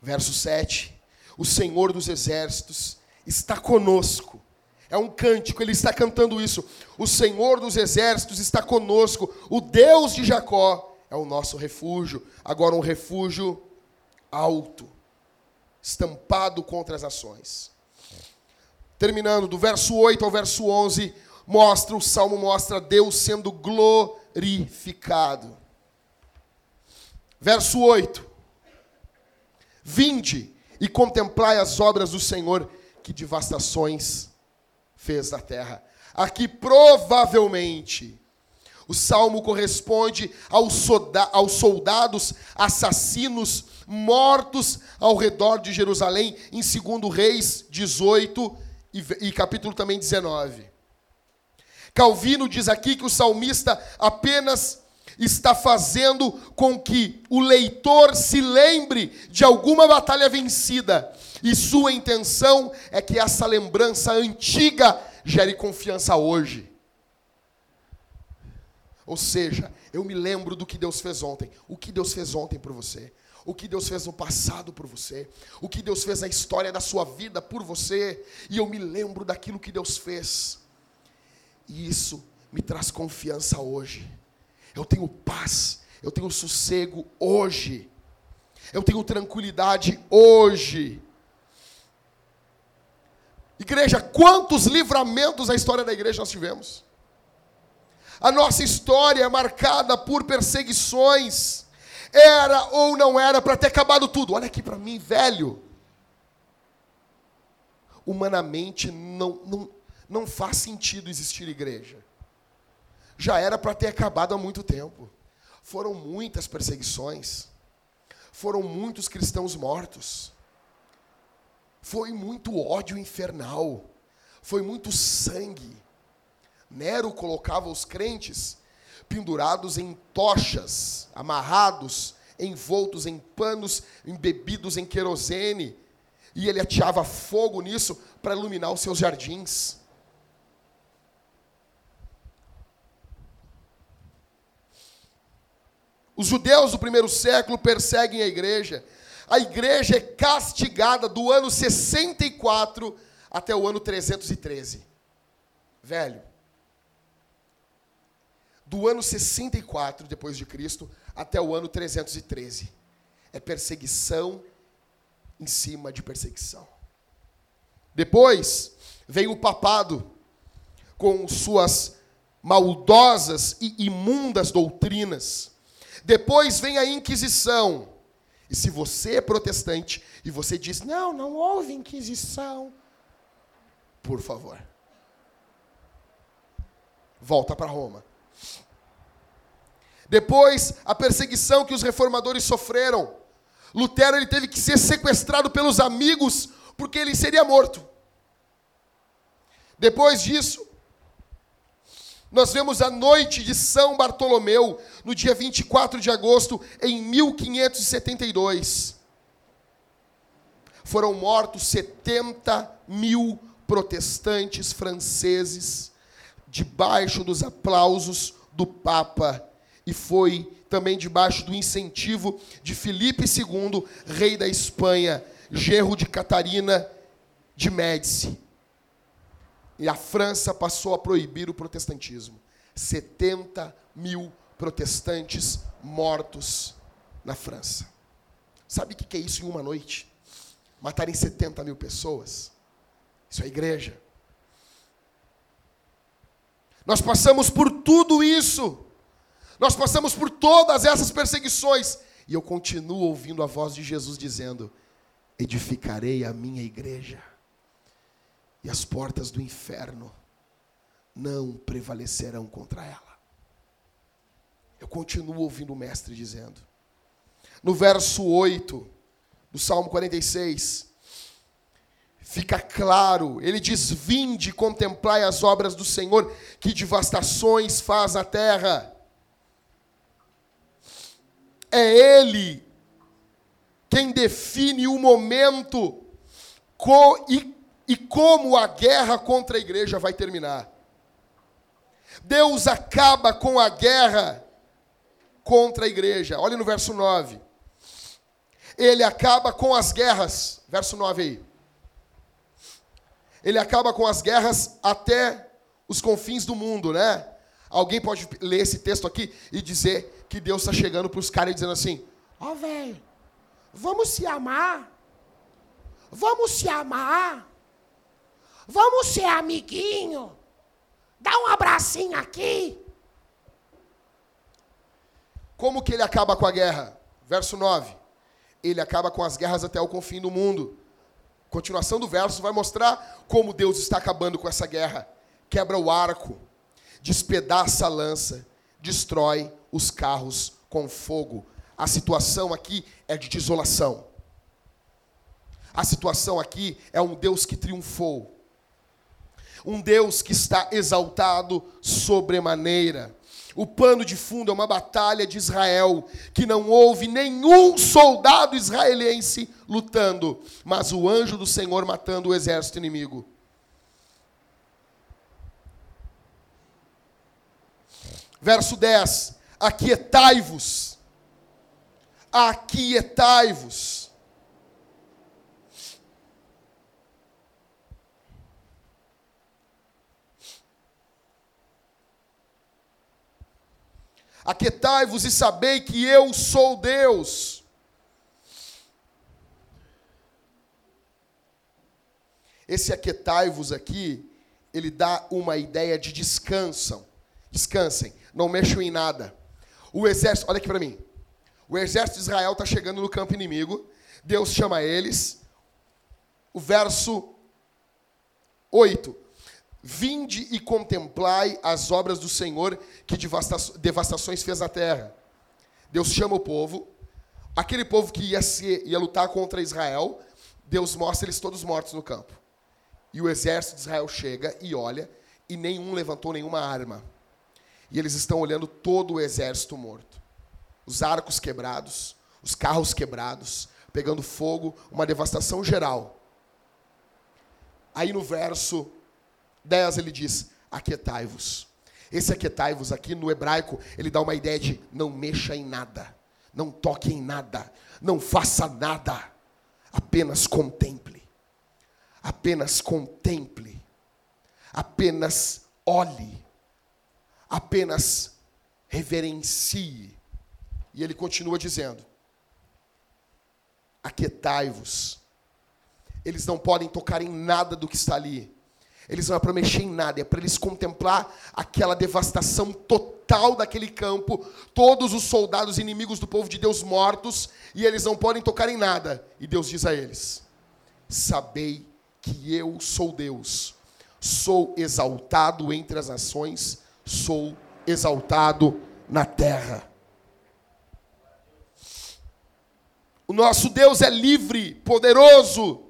Verso 7. O Senhor dos exércitos está conosco. É um cântico, ele está cantando isso. O Senhor dos exércitos está conosco. O Deus de Jacó é o nosso refúgio. Agora, um refúgio alto, estampado contra as ações. Terminando, do verso 8 ao verso 11, mostra, o salmo mostra Deus sendo glorificado. Verso 8. Vinde e contemplai as obras do Senhor, que devastações fez na terra. Aqui provavelmente o salmo corresponde aos, solda aos soldados assassinos mortos ao redor de Jerusalém, em 2 Reis 18 e, e capítulo também 19. Calvino diz aqui que o salmista apenas está fazendo com que o leitor se lembre de alguma batalha vencida. E sua intenção é que essa lembrança antiga gere confiança hoje. Ou seja, eu me lembro do que Deus fez ontem. O que Deus fez ontem por você. O que Deus fez no passado por você. O que Deus fez na história da sua vida por você. E eu me lembro daquilo que Deus fez. E isso me traz confiança hoje. Eu tenho paz, eu tenho sossego hoje. Eu tenho tranquilidade hoje. Igreja, quantos livramentos na história da igreja nós tivemos? A nossa história é marcada por perseguições. Era ou não era para ter acabado tudo. Olha aqui para mim, velho. Humanamente não, não, não faz sentido existir igreja. Já era para ter acabado há muito tempo. Foram muitas perseguições. Foram muitos cristãos mortos. Foi muito ódio infernal. Foi muito sangue. Nero colocava os crentes pendurados em tochas, amarrados, envoltos em panos, embebidos em querosene, e ele ateava fogo nisso para iluminar os seus jardins. Os judeus do primeiro século perseguem a igreja. A igreja é castigada do ano 64 até o ano 313. Velho, do ano 64 depois de Cristo até o ano 313. É perseguição em cima de perseguição. Depois vem o papado com suas maldosas e imundas doutrinas. Depois vem a Inquisição. E se você é protestante e você diz, não, não houve Inquisição, por favor, volta para Roma. Depois, a perseguição que os reformadores sofreram. Lutero ele teve que ser sequestrado pelos amigos porque ele seria morto. Depois disso, nós vemos a noite de São Bartolomeu, no dia 24 de agosto, em 1572. Foram mortos 70 mil protestantes franceses, debaixo dos aplausos do Papa, e foi também debaixo do incentivo de Filipe II, rei da Espanha, gerro de Catarina de Médici. E a França passou a proibir o protestantismo. 70 mil protestantes mortos na França. Sabe o que é isso em uma noite? Matarem 70 mil pessoas. Isso é igreja. Nós passamos por tudo isso. Nós passamos por todas essas perseguições. E eu continuo ouvindo a voz de Jesus dizendo: Edificarei a minha igreja e as portas do inferno não prevalecerão contra ela. Eu continuo ouvindo o mestre dizendo. No verso 8 do Salmo 46, fica claro, ele diz: Vinde, contemplai as obras do Senhor, que devastações faz a terra. É Ele quem define o momento e e como a guerra contra a igreja vai terminar. Deus acaba com a guerra contra a igreja. Olha no verso 9. Ele acaba com as guerras. Verso 9 aí. Ele acaba com as guerras até os confins do mundo, né? Alguém pode ler esse texto aqui e dizer que Deus está chegando para os caras e dizendo assim: Ó, oh, velho, vamos se amar. Vamos se amar. Vamos ser amiguinho. Dá um abracinho aqui. Como que ele acaba com a guerra? Verso 9. Ele acaba com as guerras até o confim do mundo. Continuação do verso vai mostrar como Deus está acabando com essa guerra. Quebra o arco, despedaça a lança, destrói os carros com fogo. A situação aqui é de desolação. A situação aqui é um Deus que triunfou um Deus que está exaltado sobremaneira. O pano de fundo é uma batalha de Israel, que não houve nenhum soldado israelense lutando, mas o anjo do Senhor matando o exército inimigo. Verso 10: Aquietai-vos, aquietai-vos Aquetai-vos e sabei que eu sou Deus. Esse aquetai-vos aqui, ele dá uma ideia de descansam. Descansem, não mexam em nada. O exército, olha aqui para mim. O exército de Israel está chegando no campo inimigo. Deus chama eles. O verso 8. Vinde e contemplai as obras do Senhor que devastações fez na terra. Deus chama o povo, aquele povo que ia, ser, ia lutar contra Israel, Deus mostra eles todos mortos no campo. E o exército de Israel chega e olha, e nenhum levantou nenhuma arma. E eles estão olhando todo o exército morto. Os arcos quebrados, os carros quebrados, pegando fogo, uma devastação geral. Aí no verso 10 ele diz: Aquietai-vos. Esse aquietai-vos aqui no hebraico, ele dá uma ideia de não mexa em nada, não toque em nada, não faça nada, apenas contemple. Apenas contemple. Apenas olhe. Apenas reverencie. E ele continua dizendo: Aquietai-vos. Eles não podem tocar em nada do que está ali eles não é para mexer em nada, é para eles contemplar aquela devastação total daquele campo, todos os soldados inimigos do povo de Deus mortos, e eles não podem tocar em nada. E Deus diz a eles: Sabei que eu sou Deus, sou exaltado entre as nações, sou exaltado na terra. O nosso Deus é livre, poderoso.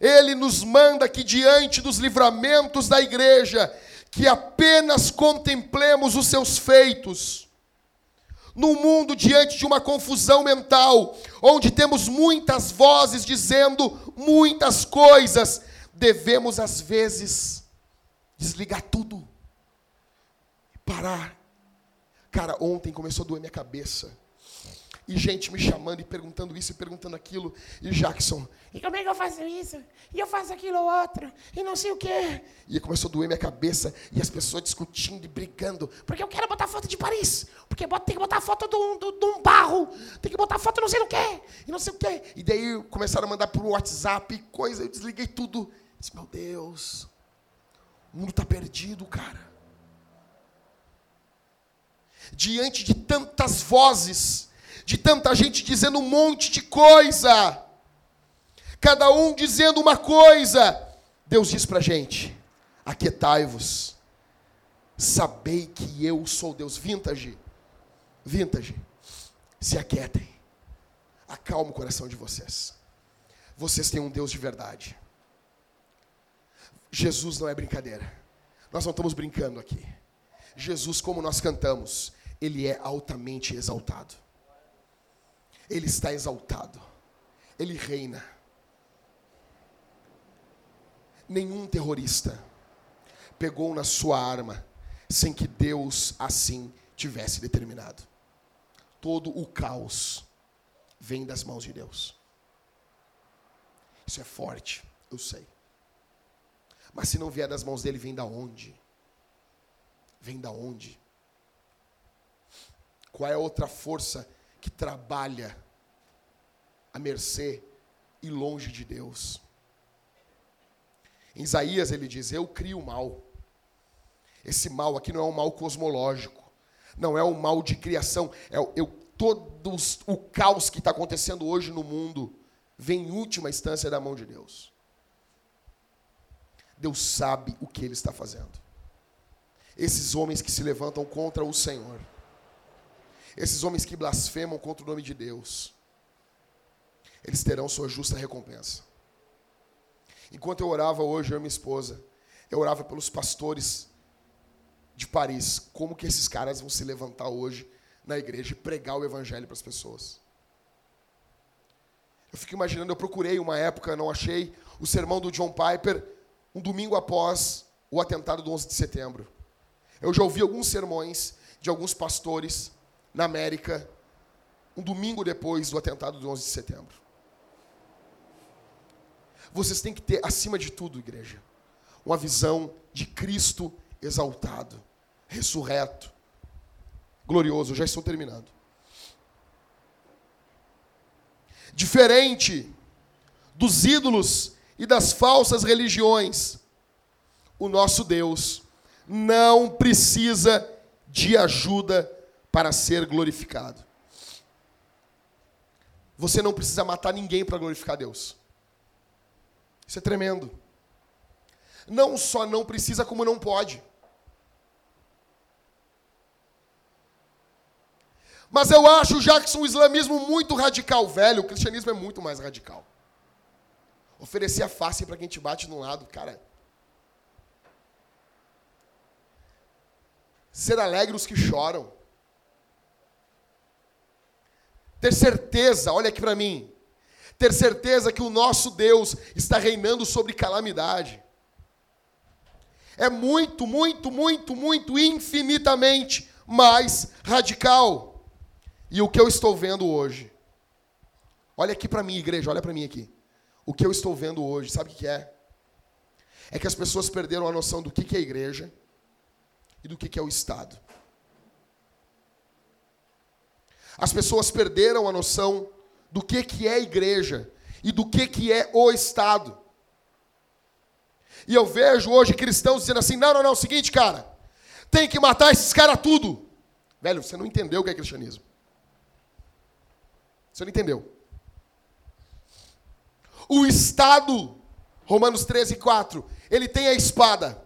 Ele nos manda que diante dos livramentos da igreja, que apenas contemplemos os seus feitos. No mundo diante de uma confusão mental, onde temos muitas vozes dizendo muitas coisas, devemos às vezes desligar tudo e parar. Cara, ontem começou a doer minha cabeça. E gente me chamando e perguntando isso e perguntando aquilo. E Jackson, E como é que eu faço isso? E eu faço aquilo outro. E não sei o quê. e começou a doer minha cabeça. E as pessoas discutindo e brigando. Porque eu quero botar foto de Paris. Porque tem que botar foto de um, de- de um barro. Tem que botar foto não sei do quê. E não sei o quê. E daí começaram a mandar por WhatsApp coisa. Eu desliguei tudo. Disse, meu Deus, o mundo está perdido, cara. Diante de tantas vozes, de tanta gente dizendo um monte de coisa, cada um dizendo uma coisa, Deus diz para a gente: aquietai-vos, sabei que eu sou Deus. Vintage, vintage, se aquietem, acalma o coração de vocês. Vocês têm um Deus de verdade. Jesus não é brincadeira. Nós não estamos brincando aqui. Jesus, como nós cantamos, ele é altamente exaltado. Ele está exaltado. Ele reina. Nenhum terrorista pegou na sua arma sem que Deus assim tivesse determinado. Todo o caos vem das mãos de Deus. Isso é forte, eu sei. Mas se não vier das mãos dele, vem da onde? Vem da onde? Qual é a outra força que trabalha à mercê e longe de Deus? Em Isaías ele diz: Eu crio o mal. Esse mal aqui não é um mal cosmológico, não é um mal de criação, é eu, todo o caos que está acontecendo hoje no mundo vem em última instância da mão de Deus. Deus sabe o que Ele está fazendo. Esses homens que se levantam contra o Senhor, esses homens que blasfemam contra o nome de Deus, eles terão sua justa recompensa. Enquanto eu orava hoje, eu e minha esposa, eu orava pelos pastores de Paris, como que esses caras vão se levantar hoje na igreja e pregar o evangelho para as pessoas. Eu fico imaginando, eu procurei uma época, não achei, o sermão do John Piper, um domingo após o atentado do 11 de setembro. Eu já ouvi alguns sermões de alguns pastores na América, um domingo depois do atentado do 11 de setembro. Vocês têm que ter, acima de tudo, igreja, uma visão de Cristo exaltado, ressurreto, glorioso. Eu já estou terminando. Diferente dos ídolos e das falsas religiões, o nosso Deus não precisa de ajuda para ser glorificado. Você não precisa matar ninguém para glorificar Deus. Isso é tremendo. Não só não precisa, como não pode. Mas eu acho, Jackson, o islamismo muito radical, velho. O cristianismo é muito mais radical. Oferecer a face para quem te bate no lado, cara. Ser alegre os que choram. Ter certeza, olha aqui para mim. Ter certeza que o nosso Deus está reinando sobre calamidade. É muito, muito, muito, muito, infinitamente mais radical. E o que eu estou vendo hoje? Olha aqui para mim, igreja, olha para mim aqui. O que eu estou vendo hoje, sabe o que é? É que as pessoas perderam a noção do que é igreja e do que é o Estado. As pessoas perderam a noção do que que é igreja e do que que é o Estado. E eu vejo hoje cristãos dizendo assim: não, não, não, o seguinte, cara, tem que matar esses caras tudo. Velho, você não entendeu o que é cristianismo. Você não entendeu. O Estado, Romanos 13, 4, ele tem a espada.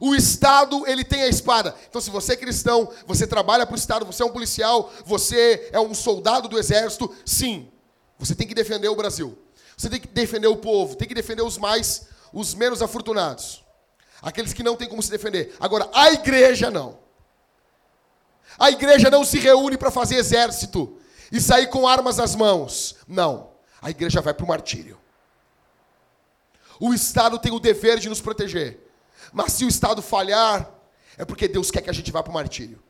O Estado, ele tem a espada. Então, se você é cristão, você trabalha para o Estado, você é um policial, você é um soldado do exército, sim, você tem que defender o Brasil. Você tem que defender o povo, tem que defender os mais, os menos afortunados. Aqueles que não têm como se defender. Agora, a igreja não. A igreja não se reúne para fazer exército e sair com armas nas mãos. Não. A igreja vai para o martírio. O Estado tem o dever de nos proteger. Mas se o Estado falhar, é porque Deus quer que a gente vá para o martírio.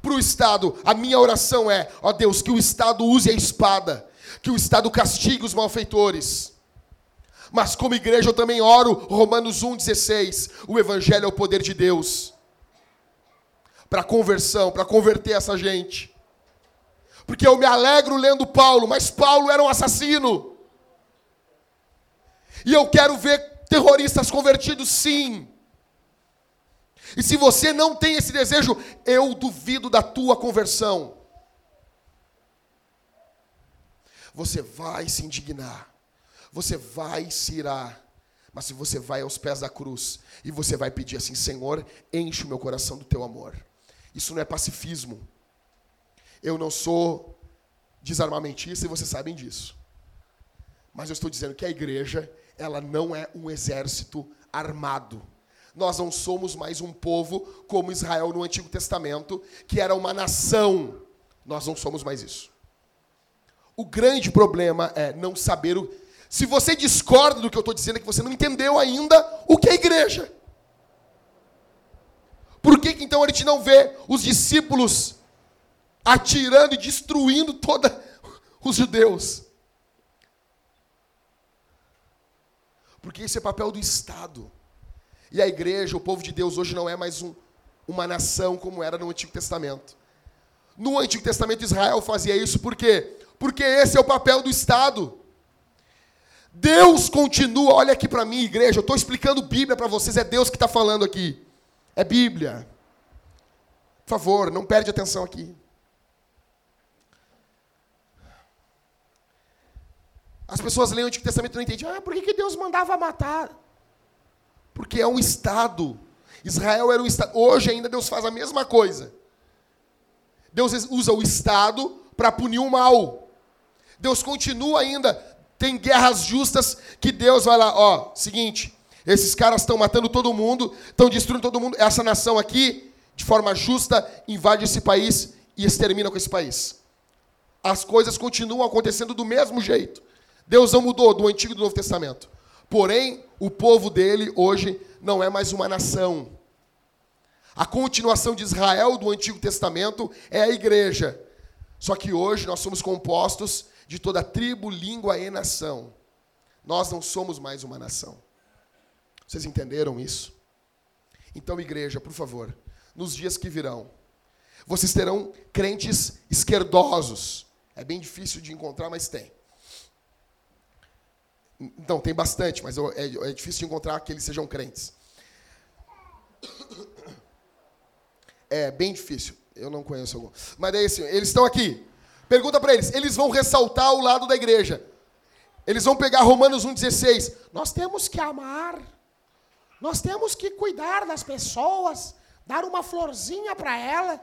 Para o Estado, a minha oração é: ó Deus, que o Estado use a espada, que o Estado castigue os malfeitores. Mas como igreja eu também oro, Romanos 1,16, o Evangelho é o poder de Deus. Para conversão, para converter essa gente. Porque eu me alegro lendo Paulo, mas Paulo era um assassino. E eu quero ver terroristas convertidos, sim. E se você não tem esse desejo, eu duvido da tua conversão. Você vai se indignar, você vai se irar, mas se você vai aos pés da cruz e você vai pedir assim: Senhor, enche o meu coração do teu amor. Isso não é pacifismo. Eu não sou desarmamentista e vocês sabem disso. Mas eu estou dizendo que a igreja, ela não é um exército armado. Nós não somos mais um povo como Israel no Antigo Testamento, que era uma nação. Nós não somos mais isso. O grande problema é não saber o. Se você discorda do que eu estou dizendo, é que você não entendeu ainda o que é igreja. Por que, que então a gente não vê os discípulos atirando e destruindo todos os judeus? Porque esse é papel do Estado. E a igreja, o povo de Deus, hoje não é mais um, uma nação como era no Antigo Testamento. No Antigo Testamento, Israel fazia isso por quê? Porque esse é o papel do Estado. Deus continua, olha aqui para mim, igreja, eu estou explicando Bíblia para vocês, é Deus que está falando aqui. É Bíblia. Por favor, não perde atenção aqui. As pessoas leem o Antigo Testamento e não entendem. Ah, por que Deus mandava matar? Porque é um Estado. Israel era um Estado. Hoje ainda Deus faz a mesma coisa. Deus usa o Estado para punir o mal. Deus continua ainda. Tem guerras justas que Deus vai lá, ó, seguinte, esses caras estão matando todo mundo, estão destruindo todo mundo. Essa nação aqui, de forma justa, invade esse país e extermina com esse país. As coisas continuam acontecendo do mesmo jeito. Deus não mudou do Antigo e do Novo Testamento. Porém, o povo dele hoje não é mais uma nação. A continuação de Israel do Antigo Testamento é a igreja. Só que hoje nós somos compostos de toda tribo, língua e nação. Nós não somos mais uma nação. Vocês entenderam isso? Então, igreja, por favor, nos dias que virão, vocês terão crentes esquerdosos. É bem difícil de encontrar, mas tem. Então, tem bastante, mas é, é difícil de encontrar que eles sejam crentes. É bem difícil. Eu não conheço algum. Mas daí assim, eles estão aqui. Pergunta para eles. Eles vão ressaltar o lado da igreja. Eles vão pegar Romanos 1,16. Nós temos que amar. Nós temos que cuidar das pessoas. Dar uma florzinha para ela.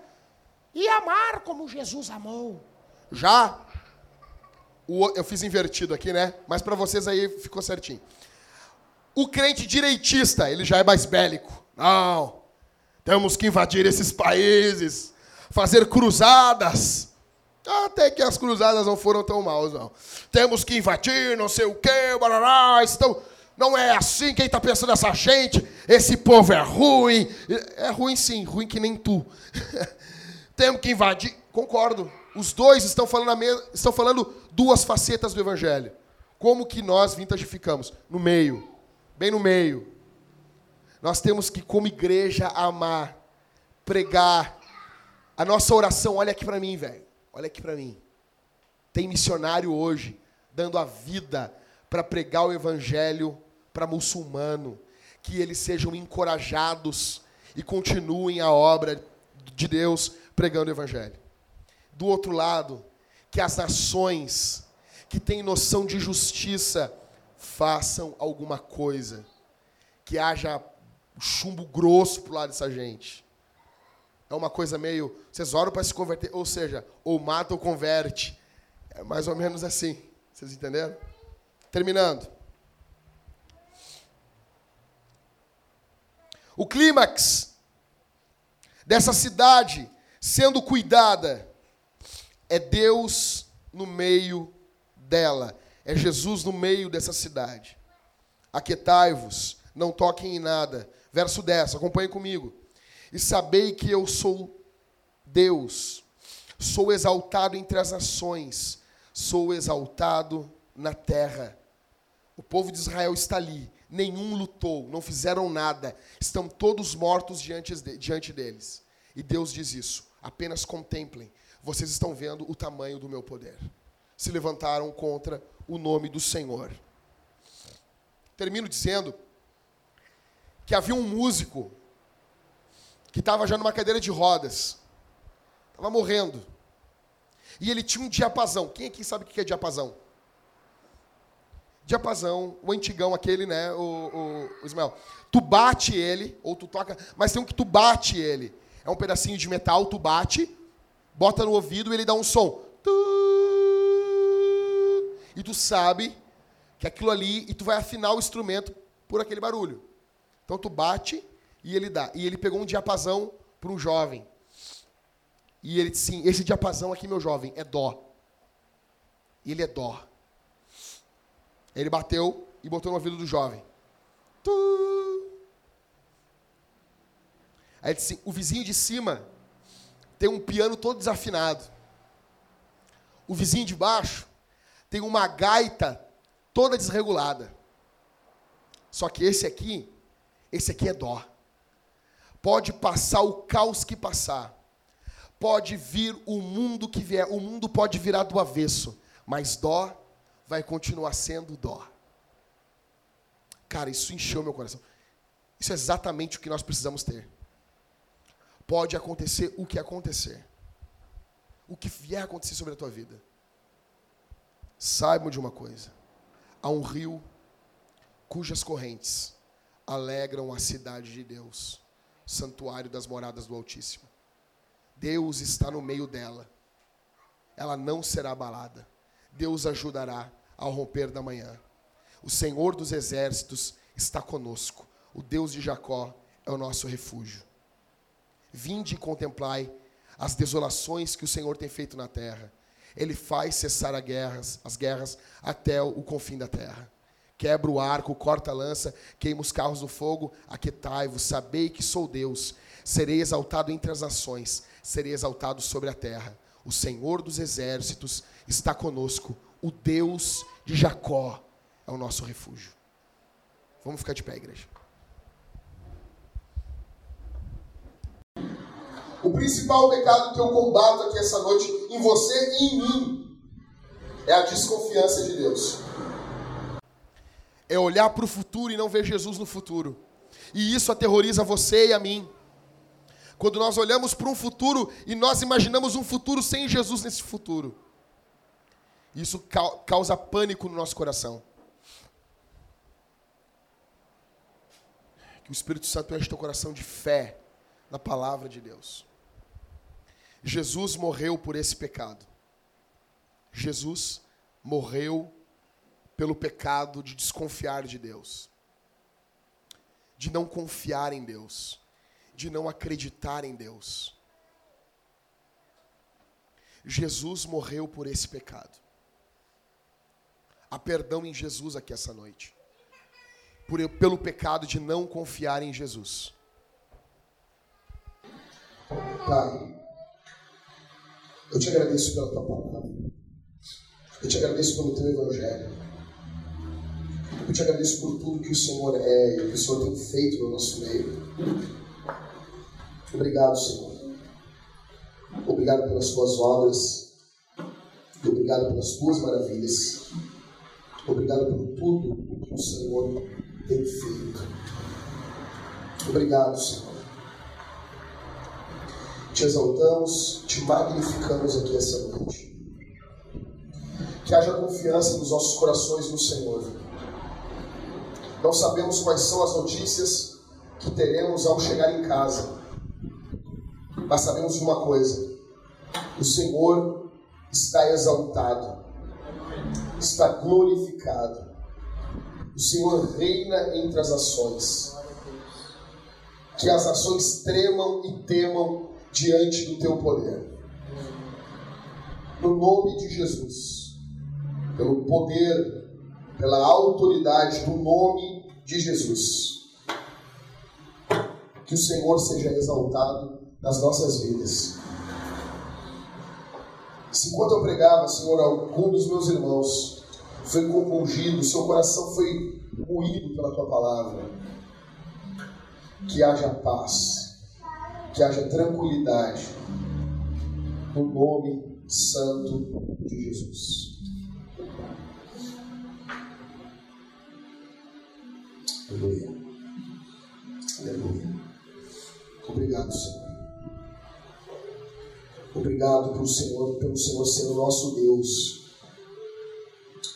E amar como Jesus amou. Já o, eu fiz invertido aqui, né? Mas para vocês aí ficou certinho. O crente direitista, ele já é mais bélico. Não, temos que invadir esses países, fazer cruzadas. Até que as cruzadas não foram tão maus, não. Temos que invadir, não sei o quê, barará, estão... Não é assim, quem está pensando essa gente? Esse povo é ruim. É ruim sim, ruim que nem tu. Temos que invadir. Concordo. Os dois estão falando, me... estão falando duas facetas do Evangelho. Como que nós vintagificamos? No meio. Bem no meio. Nós temos que, como igreja, amar, pregar. A nossa oração, olha aqui para mim, velho. Olha aqui para mim. Tem missionário hoje dando a vida para pregar o evangelho para muçulmano, que eles sejam encorajados e continuem a obra de Deus pregando o evangelho. Do outro lado, que as nações que têm noção de justiça façam alguma coisa. que haja chumbo grosso pro lado dessa gente. É uma coisa meio. Vocês oram para se converter, ou seja, ou mata ou converte. É mais ou menos assim. Vocês entenderam? Terminando. O clímax dessa cidade sendo cuidada é Deus no meio dela. É Jesus no meio dessa cidade. Aquetai-vos, não toquem em nada. Verso 10, acompanhe comigo. E sabei que eu sou Deus, sou exaltado entre as nações, sou exaltado na terra. O povo de Israel está ali, nenhum lutou, não fizeram nada, estão todos mortos diante, de, diante deles. E Deus diz isso: apenas contemplem, vocês estão vendo o tamanho do meu poder. Se levantaram contra o nome do Senhor. Termino dizendo que havia um músico que estava já numa cadeira de rodas, estava morrendo. E ele tinha um diapasão. Quem aqui sabe o que é diapasão? Diapasão, o antigão aquele, né, o, o, o Ismael. Tu bate ele, ou tu toca, mas tem um que tu bate ele. É um pedacinho de metal, tu bate, bota no ouvido e ele dá um som. E tu sabe que aquilo ali, e tu vai afinar o instrumento por aquele barulho. Então tu bate e ele dá. E ele pegou um diapasão para um jovem. E ele disse sim, esse diapasão aqui, meu jovem, é dó. E ele é dó. Ele bateu e botou no ouvido do jovem. Aí ele disse assim, o vizinho de cima tem um piano todo desafinado. O vizinho de baixo tem uma gaita toda desregulada. Só que esse aqui, esse aqui é dó. Pode passar o caos que passar. Pode vir o mundo que vier, o mundo pode virar do avesso, mas dó vai continuar sendo dó. Cara, isso encheu meu coração. Isso é exatamente o que nós precisamos ter. Pode acontecer o que acontecer. O que vier acontecer sobre a tua vida. Saibam de uma coisa: há um rio cujas correntes alegram a cidade de Deus, santuário das moradas do Altíssimo. Deus está no meio dela. Ela não será abalada. Deus ajudará ao romper da manhã. O Senhor dos exércitos está conosco. O Deus de Jacó é o nosso refúgio. Vinde e contemplai as desolações que o Senhor tem feito na terra. Ele faz cessar as guerras, as guerras até o confim da terra. Quebra o arco, corta a lança, queima os carros do fogo, aquetai-vos, sabei que sou Deus. Serei exaltado entre as nações, serei exaltado sobre a terra. O Senhor dos exércitos está conosco, o Deus de Jacó é o nosso refúgio. Vamos ficar de pé, igreja. O principal pecado que eu combato aqui essa noite em você e em mim é a desconfiança de Deus. É olhar para o futuro e não ver Jesus no futuro. E isso aterroriza você e a mim. Quando nós olhamos para um futuro e nós imaginamos um futuro sem Jesus nesse futuro. Isso causa pânico no nosso coração. Que o Espírito Santo enche teu coração de fé na palavra de Deus. Jesus morreu por esse pecado. Jesus morreu pelo pecado de desconfiar de Deus, de não confiar em Deus, de não acreditar em Deus. Jesus morreu por esse pecado. Há perdão em Jesus aqui essa noite. Por, pelo pecado de não confiar em Jesus. Pai, eu te agradeço pela tua palavra. Eu te agradeço pelo teu evangelho. Eu te agradeço por tudo que o Senhor é e que o Senhor tem feito no nosso meio. Obrigado, Senhor. Obrigado pelas tuas obras. Obrigado pelas tuas maravilhas. Obrigado por tudo que o Senhor tem feito. Obrigado, Senhor. Te exaltamos, te magnificamos aqui essa noite. Que haja confiança nos nossos corações no Senhor. Não sabemos quais são as notícias que teremos ao chegar em casa. Mas sabemos uma coisa: o Senhor está exaltado, está glorificado. O Senhor reina entre as ações. Que as ações tremam e temam diante do teu poder. No nome de Jesus, pelo poder, pela autoridade do nome de Jesus, que o Senhor seja exaltado nas nossas vidas. Se enquanto eu pregava, Senhor, algum dos meus irmãos foi compungido, seu coração foi moído pela tua palavra, que haja paz, que haja tranquilidade, no nome santo de Jesus. Aleluia. Aleluia. Obrigado, Senhor. Obrigado pelo Senhor, pelo Senhor ser o nosso Deus.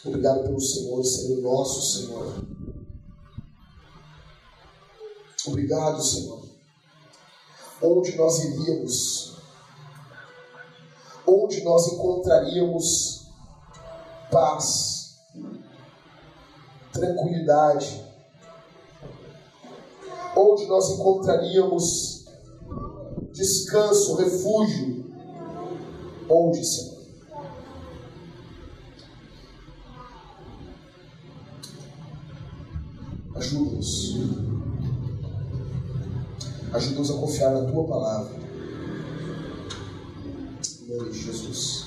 Obrigado pelo Senhor ser o nosso Senhor. Obrigado, Senhor. Onde nós iríamos? Onde nós encontraríamos paz, tranquilidade? Onde nós encontraríamos descanso, refúgio? Onde, Senhor? Ajuda-nos. Ajuda-nos a confiar na tua palavra. Em nome de Jesus.